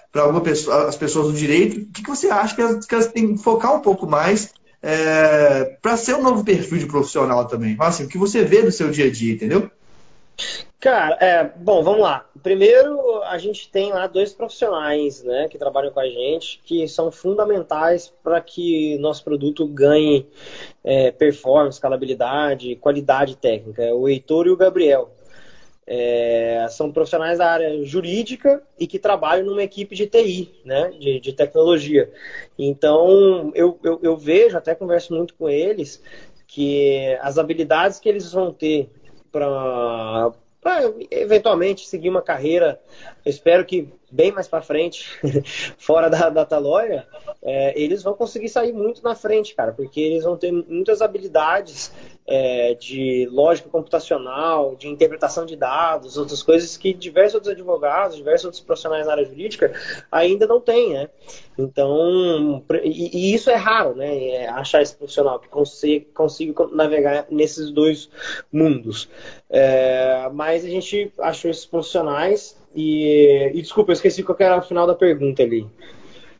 pessoa, as pessoas do direito, o que, que você acha que elas, que elas têm que focar um pouco mais é, para ser um novo perfil de profissional também. Assim, o que você vê do seu dia a dia, entendeu? Cara, é, bom, vamos lá. Primeiro, a gente tem lá dois profissionais né, que trabalham com a gente, que são fundamentais para que nosso produto ganhe é, performance, escalabilidade, qualidade técnica. É o Heitor e o Gabriel. É, são profissionais da área jurídica e que trabalham numa equipe de TI, né, de, de tecnologia. Então, eu, eu, eu vejo, até converso muito com eles, que as habilidades que eles vão ter para eventualmente seguir uma carreira, eu espero que bem mais para frente, fora da data lawyer, é, eles vão conseguir sair muito na frente, cara, porque eles vão ter muitas habilidades é, de lógica computacional, de interpretação de dados, outras coisas que diversos outros advogados, diversos outros profissionais na área jurídica ainda não têm, né? Então, e, e isso é raro, né? É achar esse profissional que consiga, consiga navegar nesses dois mundos. É, mas a gente achou esses profissionais e, e desculpa, eu esqueci qual era o final da pergunta ali.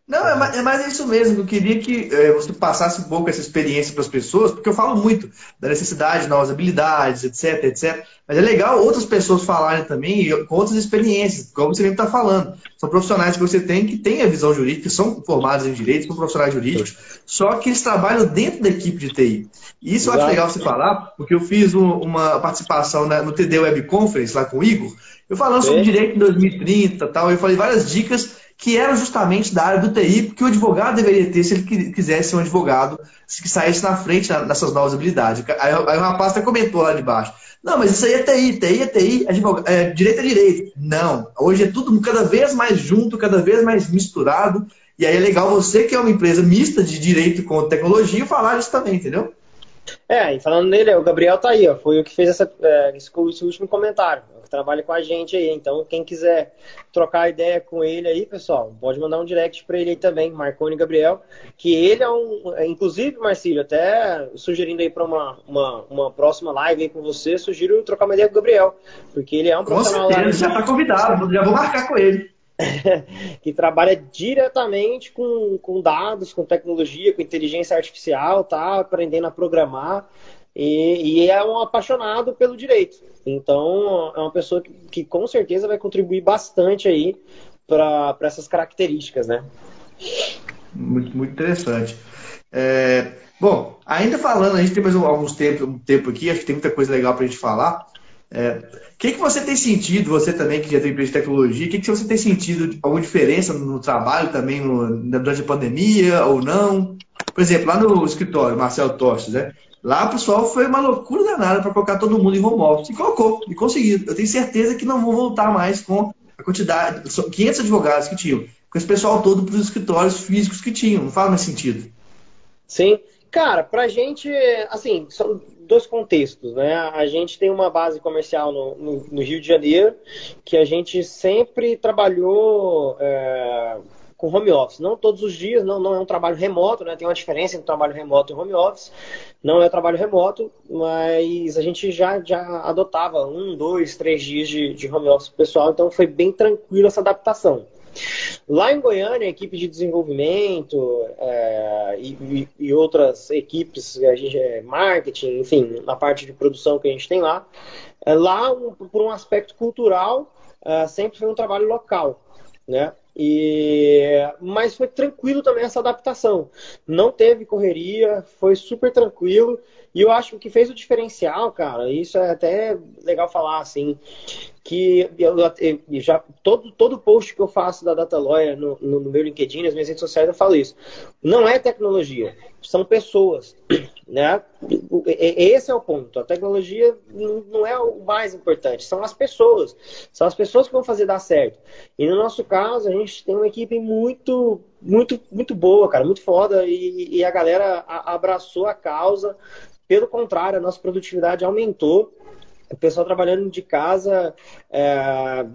Não, é mais, é mais, isso mesmo. Eu queria que é, você passasse um pouco essa experiência para as pessoas, porque eu falo muito da necessidade de novas habilidades, etc, etc. Mas é legal outras pessoas falarem também com outras experiências, como você mesmo está falando. São profissionais que você tem que têm a visão jurídica, são formados em direito, são profissionais jurídicos, só que eles trabalham dentro da equipe de TI. E isso eu acho legal você falar, porque eu fiz uma participação no TD Web Conference lá com o Igor, eu falando sobre direito em 2030 tal, eu falei várias dicas que eram justamente da área do TI, porque o advogado deveria ter se ele quisesse ser um advogado que saísse na frente nessas novas habilidades. Aí, aí o rapaz até comentou lá de baixo. Não, mas isso aí é TI, TI é TI, advogado, é, direito é direito. Não, hoje é tudo cada vez mais junto, cada vez mais misturado. E aí é legal você, que é uma empresa mista de direito com tecnologia, falar isso também, entendeu? É, e falando nele, o Gabriel tá aí, ó, foi o que fez essa, é, esse, esse último comentário que trabalha com a gente aí. Então, quem quiser trocar ideia com ele aí, pessoal, pode mandar um direct para ele aí também, Marconi Gabriel, que ele é um. É, inclusive, Marcílio, até sugerindo aí para uma, uma, uma, próxima live aí com você, sugiro trocar uma ideia com o Gabriel, porque ele é um com profissional certeza, lá. já está convidado, já vou marcar com ele. que trabalha diretamente com, com dados, com tecnologia, com inteligência artificial, tá aprendendo a programar e, e, é um apaixonado pelo direito. Então, é uma pessoa que, que com certeza vai contribuir bastante aí para essas características, né? Muito, muito interessante. É, bom, ainda falando, a gente tem mais alguns tempo, um tempo aqui, acho que tem muita coisa legal para a gente falar. O é, que, que você tem sentido, você também que já tem empresa de tecnologia, o que, que você tem sentido alguma diferença no trabalho também no, durante a pandemia ou não? Por exemplo, lá no escritório, Marcelo Tostes, né? Lá, pessoal, foi uma loucura danada para colocar todo mundo em home office. E colocou, e conseguiu. Eu tenho certeza que não vão voltar mais com a quantidade, 500 advogados que tinham, com esse pessoal todo para os escritórios físicos que tinham. Não faz mais sentido. Sim. Cara, para gente, assim, são dois contextos, né? A gente tem uma base comercial no, no, no Rio de Janeiro, que a gente sempre trabalhou. É com home office. Não todos os dias, não, não é um trabalho remoto, né? Tem uma diferença entre trabalho remoto e home office. Não é trabalho remoto, mas a gente já, já adotava um, dois, três dias de, de home office pessoal, então foi bem tranquilo essa adaptação. Lá em Goiânia, a equipe de desenvolvimento é, e, e, outras equipes, a gente, é, marketing, enfim, na parte de produção que a gente tem lá, é, lá, um, por um aspecto cultural, é, sempre foi um trabalho local. Né? E, mas foi tranquilo também essa adaptação. Não teve correria, foi super tranquilo. E eu acho que o que fez o diferencial, cara, isso é até legal falar assim, que eu, eu, já todo, todo post que eu faço da Data Lawyer no, no, no, meu LinkedIn, nas minhas redes sociais, eu falo isso. Não é tecnologia, são pessoas. Né? Esse é o ponto. A tecnologia não é o mais importante, são as pessoas. São as pessoas que vão fazer dar certo. E no nosso caso, a gente tem uma equipe muito, muito, muito boa, cara, muito foda, e, e a galera abraçou a causa. Pelo contrário, a nossa produtividade aumentou o pessoal trabalhando de casa, é,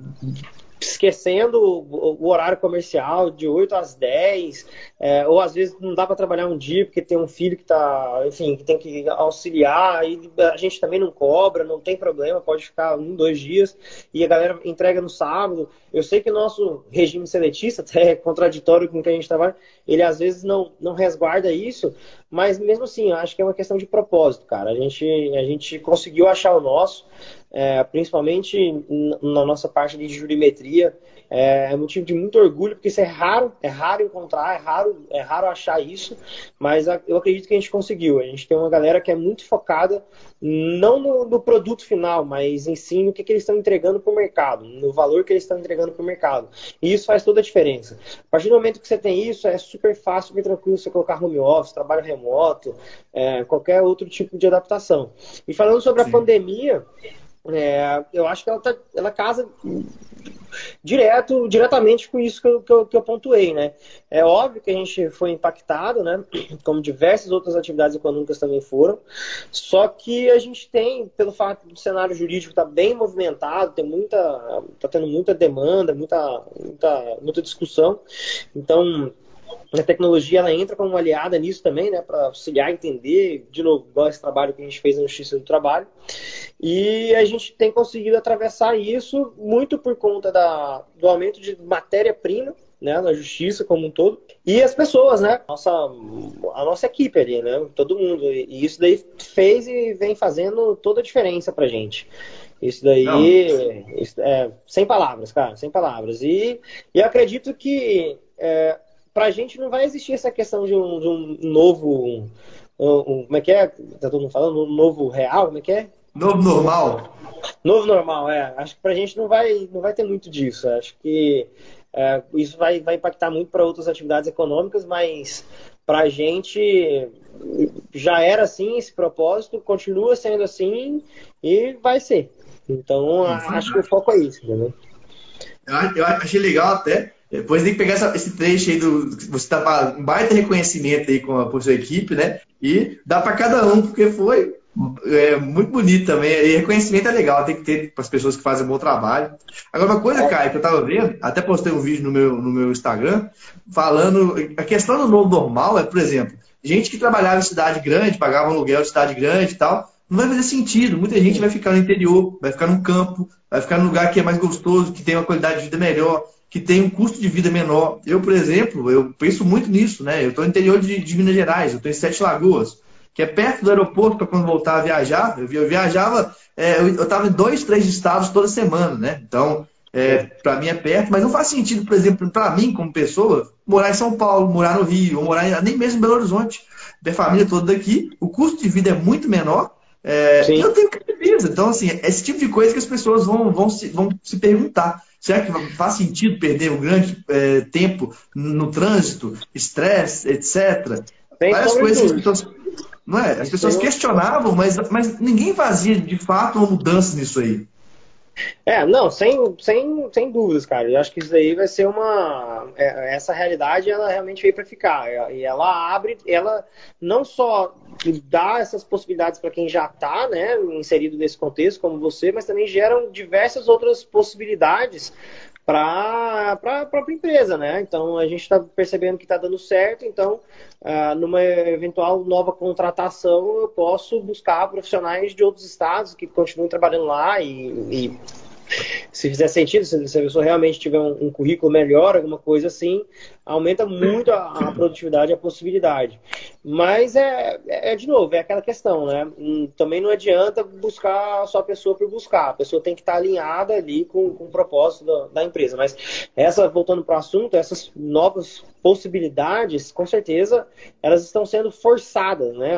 esquecendo o, horário comercial de 8 às 10, é, ou às vezes não dá para trabalhar um dia porque tem um filho que tá, enfim, que tem que auxiliar, e a gente também não cobra, não tem problema, pode ficar um, dois dias, e a galera entrega no sábado. Eu sei que o nosso regime seletista, até é contraditório com o que a gente trabalha, ele às vezes não, não resguarda isso, mas mesmo assim, eu acho que é uma questão de propósito, cara. A gente, a gente conseguiu achar o nosso, é, principalmente na nossa parte de jurimetria. É, motivo de muito orgulho, porque isso é raro, é raro encontrar, é raro, é raro achar isso, mas eu acredito que a gente conseguiu. A gente tem uma galera que é muito focada não no, no produto final, mas em si no que, que eles estão entregando para o mercado, no valor que eles estão entregando para o mercado. E isso faz toda a diferença. A partir do momento que você tem isso, é super fácil e tranquilo você colocar home office, trabalho remoto, é, qualquer outro tipo de adaptação. E falando sobre a Sim. pandemia, é, eu acho que ela, tá, ela casa direto, diretamente com isso que eu, que eu, que, eu, pontuei, né? É óbvio que a gente foi impactado, né? Como diversas outras atividades econômicas também foram. Só que a gente tem, pelo fato do cenário jurídico estar tá bem movimentado, tem muita, tá tendo muita demanda, muita, muita, muita discussão. Então a tecnologia ela entra como aliada nisso também, né, para auxiliar a entender, de novo, igual esse trabalho que a gente fez na Justiça do Trabalho. E a gente tem conseguido atravessar isso muito por conta da, do aumento de matéria-prima, né, na justiça como um todo, e as pessoas, né, nossa, a nossa equipe ali, né, todo mundo. E isso daí fez e vem fazendo toda a diferença pra gente. Isso daí, isso, é, sem palavras, cara, sem palavras. E, e eu acredito que é, para a gente não vai existir essa questão de um, de um novo. Um, um, como é que é? Tá todo mundo falando? Um novo real? Como é que é? Novo normal. Novo normal, é. Acho que para a gente não vai, não vai ter muito disso. Acho que é, isso vai, vai impactar muito para outras atividades econômicas, mas para a gente já era assim esse propósito, continua sendo assim e vai ser. Então, acho que o foco é isso, entendeu? Eu achei legal até depois tem que pegar essa, esse trecho aí do. Você tá um baita reconhecimento aí com a, por sua equipe, né? E dá para cada um, porque foi é, muito bonito também. E reconhecimento é legal, tem que ter para as pessoas que fazem um bom trabalho. Agora, uma coisa, Caio, que eu tava vendo, até postei um vídeo no meu, no meu Instagram, falando. A questão do novo normal é, por exemplo, gente que trabalhava em cidade grande, pagava aluguel de cidade grande e tal, não vai fazer sentido. Muita gente vai ficar no interior, vai ficar no campo, vai ficar no lugar que é mais gostoso, que tem uma qualidade de vida melhor que tem um custo de vida menor. Eu, por exemplo, eu penso muito nisso, né? Eu estou no interior de, de, Minas Gerais, eu estou em Sete Lagoas, que é perto do aeroporto para quando voltar a viajar. Eu, eu viajava, é, eu estava em dois, três estados toda semana, né? Então, é, para mim é perto, mas não faz sentido, por exemplo, para mim, como pessoa, morar em São Paulo, morar no Rio, ou morar em, nem mesmo em Belo Horizonte. Ter família toda daqui, o custo de vida é muito menor. É, eu tenho certeza. Então, assim, é esse tipo de coisa que as pessoas vão, vão, se, vão se perguntar. Será que faz sentido perder um grande é, tempo no trânsito, estresse, etc? Tem Várias coisas que as pessoas, não é? As pessoas questionavam, mas, mas ninguém fazia de fato uma mudança nisso aí. É, não, sem, sem, sem dúvidas, cara. Eu acho que isso aí vai ser uma. É, essa realidade, ela realmente veio para ficar. E ela abre, ela não só dá essas possibilidades para quem já está né, inserido nesse contexto, como você, mas também geram diversas outras possibilidades para a própria empresa, né? Então a gente está percebendo que está dando certo, então uh, numa eventual nova contratação eu posso buscar profissionais de outros estados que continuem trabalhando lá e, e se fizer sentido, se, a pessoa realmente tiver um, um, currículo melhor, alguma coisa assim, aumenta muito a, a produtividade e a possibilidade. Mas é, é, de novo, é aquela questão, né? Hum, também não adianta buscar só a pessoa por buscar. A pessoa tem que estar alinhada ali com, com o propósito da, da empresa. Mas essa, voltando para o assunto, essas novas possibilidades, com certeza, elas estão sendo forçadas, né?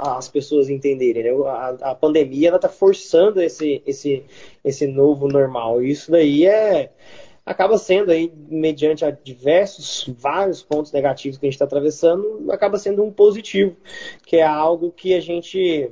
As pessoas entenderem. Né? A, a pandemia está forçando esse, esse, esse novo normal. E isso daí é acaba sendo aí, mediante a diversos, vários pontos negativos que a gente está atravessando, acaba sendo um positivo, que é algo que a gente,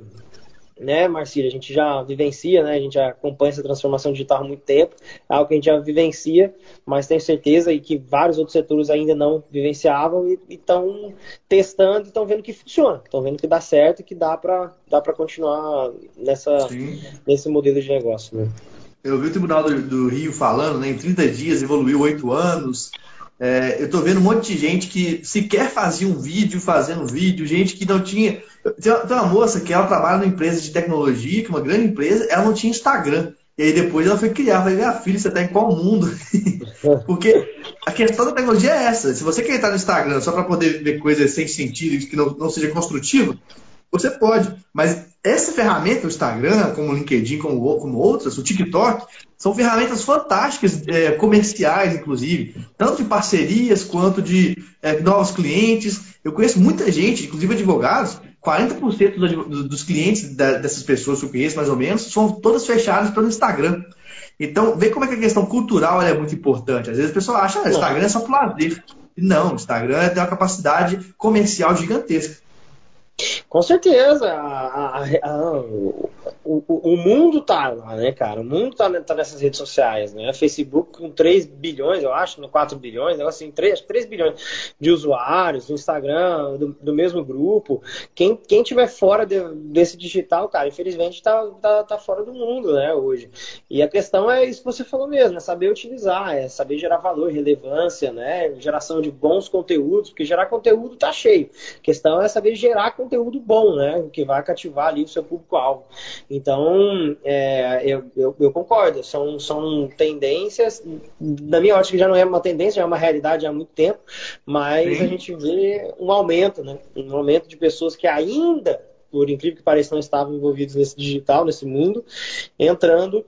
né, Marcília, a gente já vivencia, né, a gente já acompanha essa transformação digital há muito tempo, é algo que a gente já vivencia, mas tenho certeza e que vários outros setores ainda não vivenciavam e estão testando e estão vendo que funciona, estão vendo que dá certo e que dá para dá continuar nessa, nesse modelo de negócio, né. Eu vi o Tribunal do, do Rio falando, né, em 30 dias evoluiu 8 anos. É, eu estou vendo um monte de gente que sequer fazia um vídeo fazendo vídeo, gente que não tinha. Tem uma, tem uma moça que ela trabalha numa empresa de tecnologia, que é uma grande empresa, ela não tinha Instagram. E aí depois ela foi criar, falei, minha filha, você está em qual mundo? Porque a questão da tecnologia é essa. Se você quer entrar no Instagram só para poder ver coisas sem sentido, que não, não seja construtivo, você pode. Mas essa ferramenta, o Instagram, como o LinkedIn, como, como outras, o TikTok, são ferramentas fantásticas, é, comerciais, inclusive, tanto de parcerias quanto de é, novos clientes. Eu conheço muita gente, inclusive advogados, 40% dos, dos clientes dessas pessoas que eu conheço, mais ou menos, são todas fechadas pelo Instagram. Então, vê como é que a questão cultural é muito importante. Às vezes a pessoa acha que ah, Instagram é só para lazer. Não, o Instagram tem uma capacidade comercial gigantesca. Com certeza. A, a, a, o, o, mundo tá lá, né, cara? O mundo tá, tá, nessas redes sociais, né? Facebook com 3 bilhões, eu acho, no 4 bilhões, assim, 3, 3 bilhões de usuários, Instagram, do, do mesmo grupo. Quem, quem tiver fora de, desse digital, cara, infelizmente tá, tá, tá, fora do mundo, né, hoje. E a questão é isso que você falou mesmo, é saber utilizar, é saber gerar valor, relevância, né? Geração de bons conteúdos, porque gerar conteúdo tá cheio. A questão é saber gerar conteúdo bom, né? Que vai cativar ali o seu público-alvo. Então, é, eu, eu, eu, concordo, são, são tendências, da minha ótica já não é uma tendência, já é uma realidade há muito tempo, mas Sim. a gente vê um aumento, né? Um aumento de pessoas que ainda, por incrível que pareça, não estavam envolvidos nesse digital, nesse mundo, entrando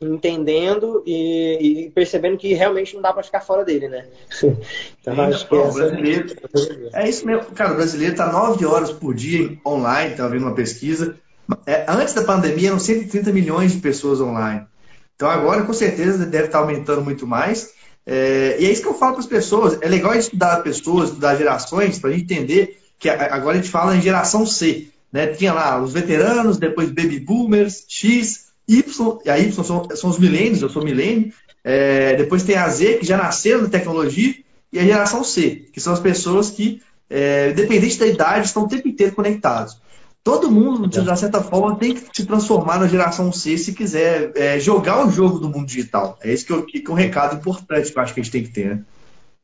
entendendo e, e, percebendo que realmente não dá para ficar fora dele, né? então, Sim, acho que é, brasileiro, é isso mesmo, cara. O brasileiro está nove horas por dia online, estava vendo uma pesquisa. É, antes da pandemia eram 130 milhões de pessoas online. Então agora com certeza deve estar aumentando muito mais. É, e é isso que eu falo para as pessoas. É legal estudar pessoas, estudar gerações, para a gente entender que agora a gente fala em geração C. Né? Tinha lá os veteranos, depois baby boomers, X, Y, e a Y são, são os milênios, eu sou milênio. É, depois tem a Z, que já nasceram na tecnologia, e a geração C, que são as pessoas que, é, independente da idade, estão o tempo inteiro conectados. Todo mundo, de uma certa forma, tem que se transformar na geração C se quiser é, jogar o jogo do mundo digital. É esse que, eu, que é um recado importante que eu acho que a gente tem que ter. Né?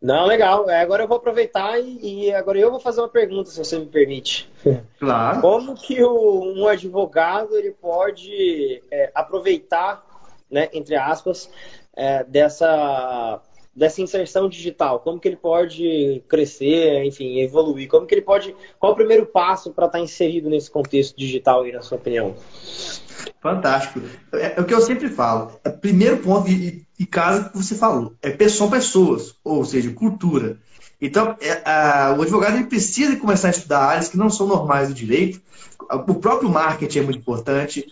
Não, legal. É, agora eu vou aproveitar e, e, agora eu vou fazer uma pergunta, se você me permite. Claro. Como que o, um advogado ele pode é, aproveitar, né, entre aspas, é, dessa dessa inserção digital? Como que ele pode crescer, enfim, evoluir? Como que ele pode. Qual o primeiro passo para estar tá inserido nesse contexto digital aí, na sua opinião? Fantástico. É, é o que eu sempre falo. É, primeiro ponto, e, e caso que você falou, é, são pessoas, ou seja, cultura. Então, é, a, o advogado ele precisa começar a estudar áreas que não são normais do direito. O próprio marketing é muito importante.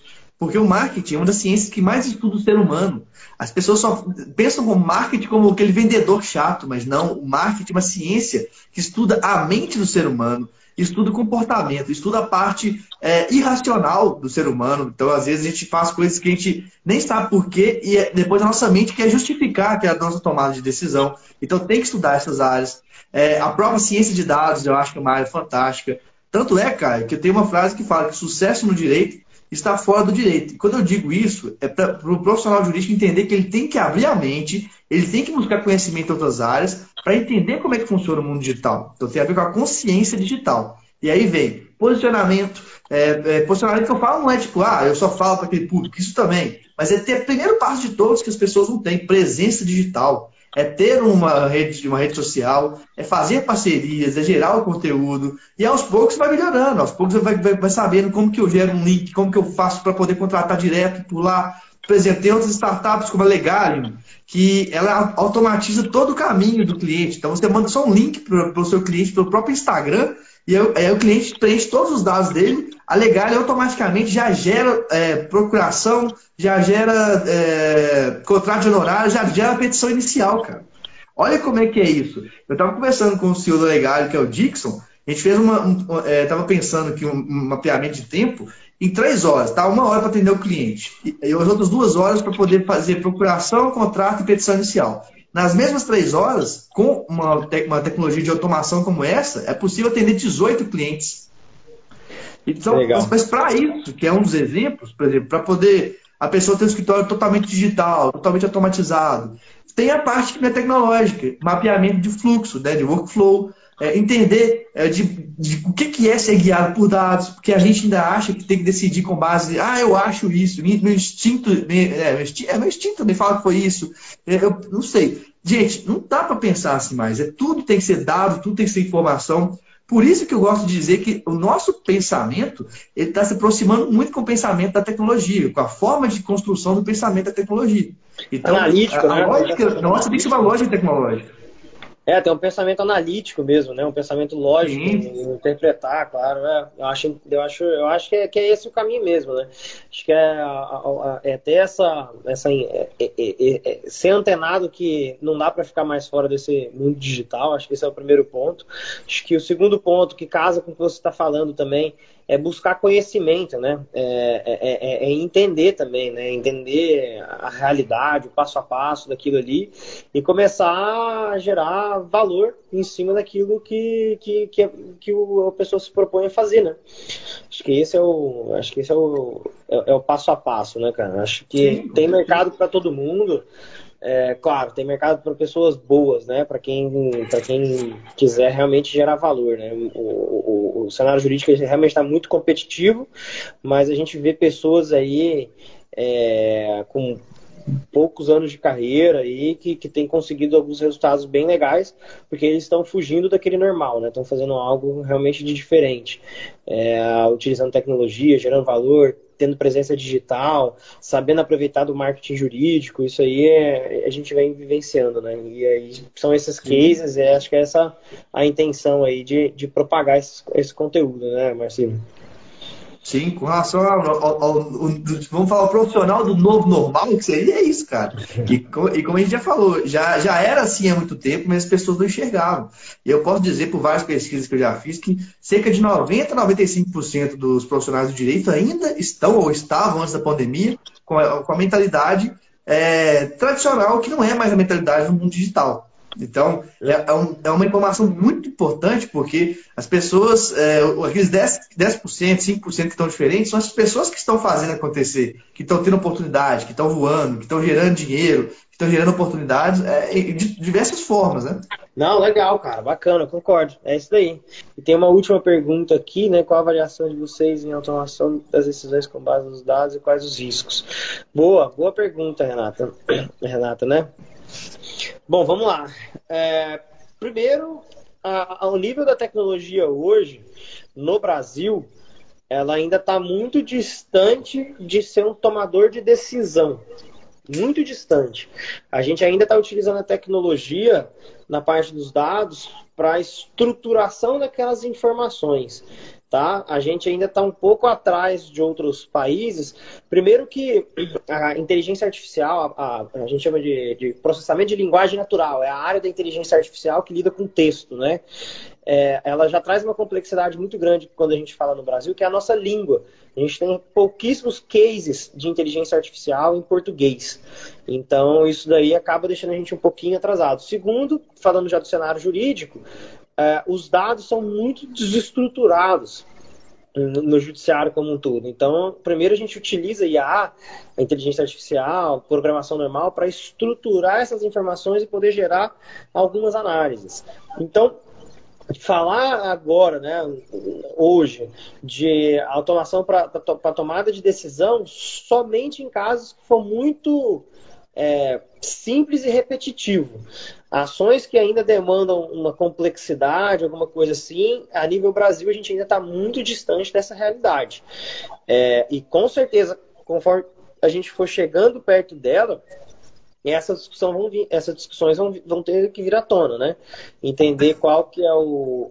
Porque o marketing é uma das ciências que mais estuda o ser humano. As pessoas só pensam como marketing como aquele vendedor chato, mas não. O marketing é uma ciência que estuda a mente do ser humano, estuda o comportamento, estuda a parte é, irracional do ser humano. Então, às vezes, a gente faz coisas que a gente nem sabe por quê e é, depois a nossa mente quer justificar que é a nossa tomada de decisão. Então, tem que estudar essas áreas. É, a própria ciência de dados, eu acho que é uma área fantástica. Tanto é, Caio, que tem uma frase que fala que sucesso no direito está fora do direito. E quando eu digo isso, é para o pro profissional jurídico entender que ele tem que abrir a mente, ele tem que buscar conhecimento em outras áreas para entender como é que funciona o mundo digital. Então tem a ver com a consciência digital. E aí vem posicionamento. É, é, posicionamento que eu falo não é tipo, ah, eu só falo para aquele público, isso também. Mas é ter o primeiro passo de todos que as pessoas não têm, presença digital é ter uma rede, uma rede social, é fazer parcerias, é gerar o conteúdo, e aos poucos vai melhorando, aos poucos vai, vai, vai sabendo como que eu gero um link, como que eu faço para poder contratar direto por lá. Por exemplo, tem outras startups como a Legalium, que ela automatiza todo o caminho do cliente. Então você manda só um link para o seu cliente pelo próprio Instagram, e aí, aí, o cliente preenche todos os dados dele, a Legal automaticamente já gera é, procuração, já gera é, contrato de honorário, já gera petição inicial, cara. Olha como é que é isso. Eu estava conversando com o CEO da Legal, que é o Dixon, a gente fez uma. Estava um, é, pensando aqui um, um, mapeamento de tempo em três horas, tá? Uma hora para atender o cliente. E, e as outras duas horas para poder fazer procuração, contrato e petição inicial. Nas mesmas três horas, com uma, te uma tecnologia de automação como essa, é possível atender 18 clientes. Então, Legal. mas, para isso, que é um dos exemplos, por exemplo, para poder a pessoa ter um escritório totalmente digital, totalmente automatizado, tem a parte que não é tecnológica, mapeamento de fluxo, né, de workflow, é, entender é, de, de, o que, que é ser guiado por dados, porque a gente ainda acha que tem que decidir com base, ah, eu acho isso, meu instinto, é, meu instinto, é, meu instinto me fala que foi isso, é, eu não sei. Gente, não dá para pensar assim mais, é, tudo tem que ser dado, tudo tem que ser informação. Por isso que eu gosto de dizer que o nosso pensamento está se aproximando muito com o pensamento da tecnologia, com a forma de construção do pensamento da tecnologia. Então, Analítico, a, a né? lógica nossa tem que ser uma lógica tecnológica. É, tem um pensamento analítico mesmo, né? Um pensamento lógico, Sim. interpretar, claro. É. Eu acho, eu acho, eu acho que, é, que é esse o caminho mesmo, né? Acho que é, é ter essa, essa é, é, é, ser antenado que não dá para ficar mais fora desse mundo digital. Acho que esse é o primeiro ponto. Acho que o segundo ponto que casa com o que você está falando também é buscar conhecimento, né? É, é, é, é, entender também, né? Entender a realidade, o passo a passo daquilo ali e começar a gerar valor em cima daquilo que, que, que, que a pessoa se propõe a fazer, né? Acho que esse é o, acho que esse é o, é, é o passo a passo, né, cara? Acho que Sim, tem mercado para todo mundo. É, claro, tem mercado para pessoas boas, né? Para quem, quem quiser realmente gerar valor, né? O, o, o cenário jurídico realmente está muito competitivo, mas a gente vê pessoas aí é, com poucos anos de carreira aí que, que tem conseguido alguns resultados bem legais, porque eles estão fugindo daquele normal, né? Estão fazendo algo realmente de diferente, é, utilizando tecnologia, gerando valor, tendo presença digital, sabendo aproveitar do marketing jurídico, isso aí é, a gente vem vivenciando, né? E aí são esses cases, é, acho que é essa a intenção aí de, de propagar esse, esse conteúdo, né, Marcelo? Sim, com relação ao, ao, ao, ao, vamos falar o profissional do novo normal, que seria isso, cara. E, e, como a gente já falou, já, já era assim há muito tempo, mas as pessoas não enxergavam. E eu posso dizer por várias pesquisas que eu já fiz que cerca de 90 a 95% dos profissionais do direito ainda estão ou estavam antes da pandemia com a, com a mentalidade é, tradicional, que não é mais a mentalidade no mundo digital. Então, é, é, um, é, uma informação muito importante, porque as pessoas, é, aqueles 10%, 10% 5% que estão diferentes, são as pessoas que estão fazendo acontecer, que estão tendo oportunidade, que estão voando, que estão gerando dinheiro, que estão gerando oportunidades é, de diversas formas, né? Não, legal, cara, bacana, concordo. É isso daí. E tem uma última pergunta aqui, né? Qual a avaliação de vocês em automação das decisões com base nos dados e quais os riscos? Boa, boa pergunta, Renata. Renata, né? Bom, vamos lá. É, primeiro, a, ao nível da tecnologia hoje, no Brasil, ela ainda está muito distante de ser um tomador de decisão. Muito distante. A gente ainda está utilizando a tecnologia na parte dos dados para a estruturação daquelas informações tá? A gente ainda está um pouco atrás de outros países. Primeiro que a inteligência artificial, a, a gente chama de, de, processamento de linguagem natural, é a área da inteligência artificial que lida com texto, né? É, ela já traz uma complexidade muito grande quando a gente fala no Brasil, que é a nossa língua. A gente tem pouquíssimos cases de inteligência artificial em português. Então, isso daí acaba deixando a gente um pouquinho atrasado. Segundo, falando já do cenário jurídico, é, os dados são muito desestruturados no judiciário como um todo. Então, primeiro a gente utiliza IA, a inteligência artificial, programação normal, para estruturar essas informações e poder gerar algumas análises. Então, falar agora, né, hoje, de automação para tomada de decisão somente em casos que for muito é, simples e repetitivo. Ações que ainda demandam uma complexidade, alguma coisa assim, a nível Brasil a gente ainda está muito distante dessa realidade. É, e com certeza, conforme a gente for chegando perto dela, essa discussão vão vir, essas discussões vão, vão, ter que vir à tona, né? Entender qual que é o,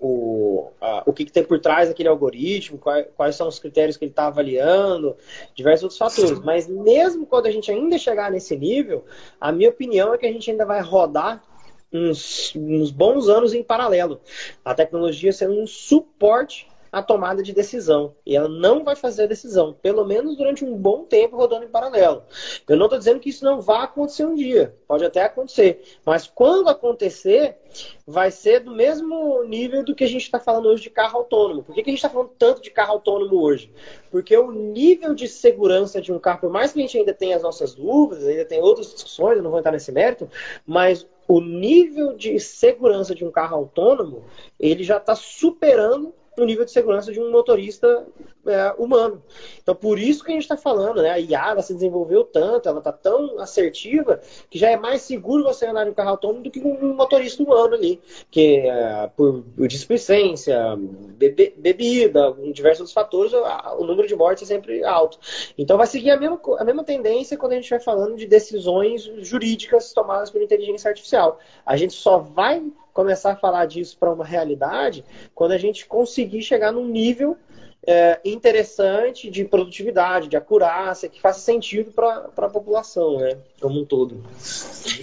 o, a, o que, que, tem por trás daquele algoritmo, quais, quais são os critérios que ele está avaliando, diversos outros fatores. Mas mesmo quando a gente ainda chegar nesse nível, a minha opinião é que a gente ainda vai rodar uns, uns bons anos em paralelo. A tecnologia sendo um suporte a tomada de decisão. E ela não vai fazer a decisão, pelo menos durante um bom tempo rodando em paralelo. Eu não estou dizendo que isso não vai acontecer um dia, pode até acontecer, mas quando acontecer, vai ser do mesmo nível do que a gente está falando hoje de carro autônomo. Por que, que a gente está falando tanto de carro autônomo hoje? Porque o nível de segurança de um carro, por mais que a gente ainda tenha as nossas dúvidas, ainda tem outras discussões, eu não vou entrar nesse mérito, mas o nível de segurança de um carro autônomo, ele já está superando no nível de segurança de um motorista é, humano. Então, por isso que a gente está falando, né? A IA se desenvolveu tanto, ela está tão assertiva, que já é mais seguro você andar em um carro autônomo do que um motorista humano ali, que é, por, displicência, bebe, bebida, diversos outros fatores, o número de mortes é sempre alto. Então, vai seguir a mesma, a mesma tendência quando a gente vai falando de decisões jurídicas tomadas por inteligência artificial. A gente só vai começar a falar disso para uma realidade quando a gente conseguir chegar num nível é, interessante de produtividade, de acurácia, que faça sentido para a população, né, como um todo.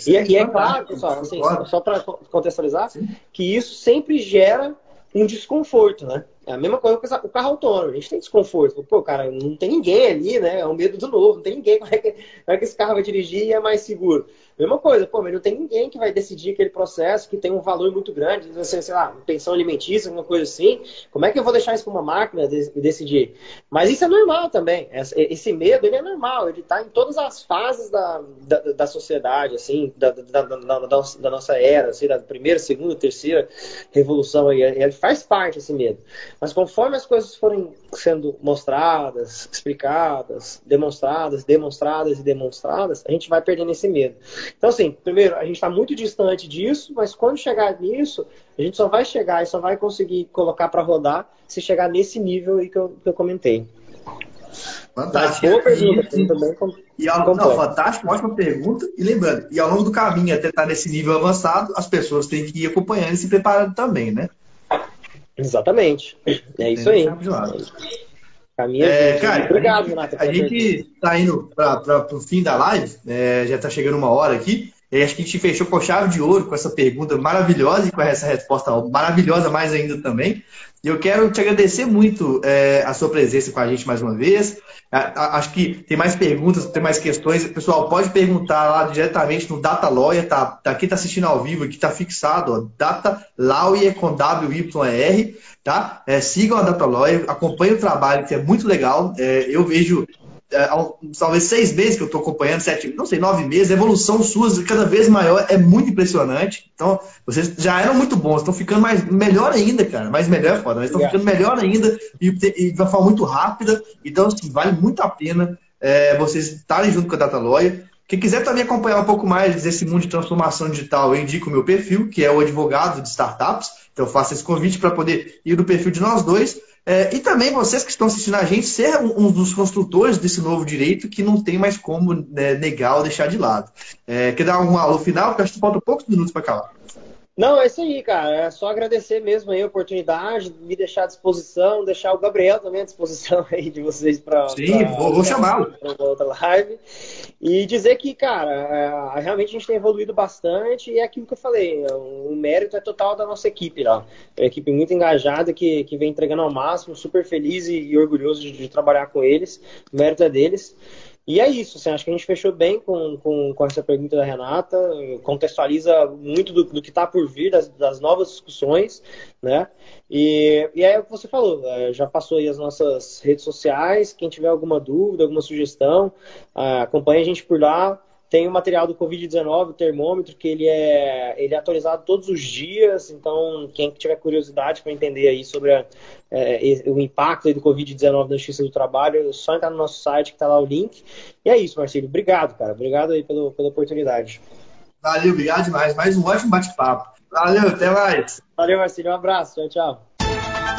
E, é, e, é claro, pessoal, assim, só para contextualizar, que isso sempre gera um desconforto, né? É a mesma coisa com o carro autônomo. A gente tem desconforto. Pô, cara, não tem ninguém ali, né? É o medo do novo, não tem ninguém. Como é que, como é que esse carro vai dirigir e é mais seguro? Mesma coisa, pô, mas não tem ninguém que vai decidir aquele processo que tem um valor muito grande, você, sei lá, pensão alimentícia, alguma coisa assim. Como é que eu vou deixar isso para uma máquina decidir? Mas isso é normal também. Esse medo, ele é normal, ele está em todas as fases da, da, da sociedade, assim, da, da, da, da, nossa era, assim, da primeira, segunda, terceira revolução aí. Ele faz parte esse medo. Mas conforme as coisas forem sendo mostradas, explicadas, demonstradas, demonstradas e demonstradas, a gente vai perdendo esse medo. Então, assim, primeiro, a gente está muito distante disso, mas quando chegar nisso, a gente só vai chegar e só vai conseguir colocar para rodar se chegar nesse nível aí que eu, que eu comentei. Fantástico. Boa pergunta, e, também e ao, não, fantástico, ótima pergunta. E lembrando, e ao longo do caminho até estar nesse nível avançado, as pessoas têm que ir acompanhando e se preparando também, né? Exatamente. É isso aí. Caminha é, cara, Obrigado, Renato. A gente está indo para o fim da live, é, já está chegando uma hora aqui. E acho que a gente fechou com chave de ouro com essa pergunta maravilhosa e com essa resposta maravilhosa mais ainda também. E eu quero te agradecer muito é, a sua presença com a gente mais uma vez. Acho que tem mais perguntas, tem mais questões. Pessoal, pode perguntar lá diretamente no Data Lawyer, tá? tá aqui está assistindo ao vivo, aqui está fixado, ó, Data Lawyer com W-Y-R, tá? É, sigam a Data Lawyer, acompanhem o trabalho, que é muito legal. É, eu vejo talvez seis meses que eu estou acompanhando, sete, não sei, nove meses, a evolução suas cada vez maior é muito impressionante. Então, vocês já eram muito bons, estão ficando mais melhor ainda, cara. Mais melhor é foda, mas estão ficando melhor ainda e, e, de uma forma muito rápida. Então, assim, vale muito a pena é, vocês estarem junto com a Data Lawyer. Quem quiser também acompanhar um pouco mais desse mundo de transformação digital, eu indico o meu perfil, que é o advogado de startups. Então, faço esse convite para poder ir no perfil de nós dois. É, e também vocês que estão assistindo a gente, ser um, um, dos construtores desse novo direito que não tem mais como né, negar ou deixar de lado. É, quer dar um alô final? Porque acho que falta poucos minutos para acabar. Não, é isso aí, cara. É só agradecer mesmo aí a oportunidade, me deixar à disposição, deixar o Gabriel também à disposição aí de vocês para. Sim, pra, vou, vou chamá-lo. Para outra live. E dizer que, cara, é, realmente a gente tem evoluído bastante e é aquilo que eu falei, o mérito é total da nossa equipe lá. É uma equipe muito engajada que, que vem entregando ao máximo, super feliz e, e orgulhoso de, de trabalhar com eles. O mérito é deles. E é isso, assim, acho que a gente fechou bem com, com, com essa pergunta da Renata, contextualiza muito do, do que está por vir, das, das, novas discussões, né? E, e é o que você falou, é, já passou aí as nossas redes sociais, quem tiver alguma dúvida, alguma sugestão, ah, acompanhe a gente por lá. Tem o material do Covid-19, o termômetro, que ele é, ele é atualizado todos os dias. Então, quem tiver curiosidade para entender aí sobre a, é, o impacto do Covid-19 na justiça do trabalho, é só entrar no nosso site que está lá o link. E é isso, Marcelo. Obrigado, cara. Obrigado aí pelo, pela oportunidade. Valeu, obrigado demais. Mais um ótimo bate-papo. Valeu, até mais. Valeu, Marcelo. Um abraço. Tchau, tchau.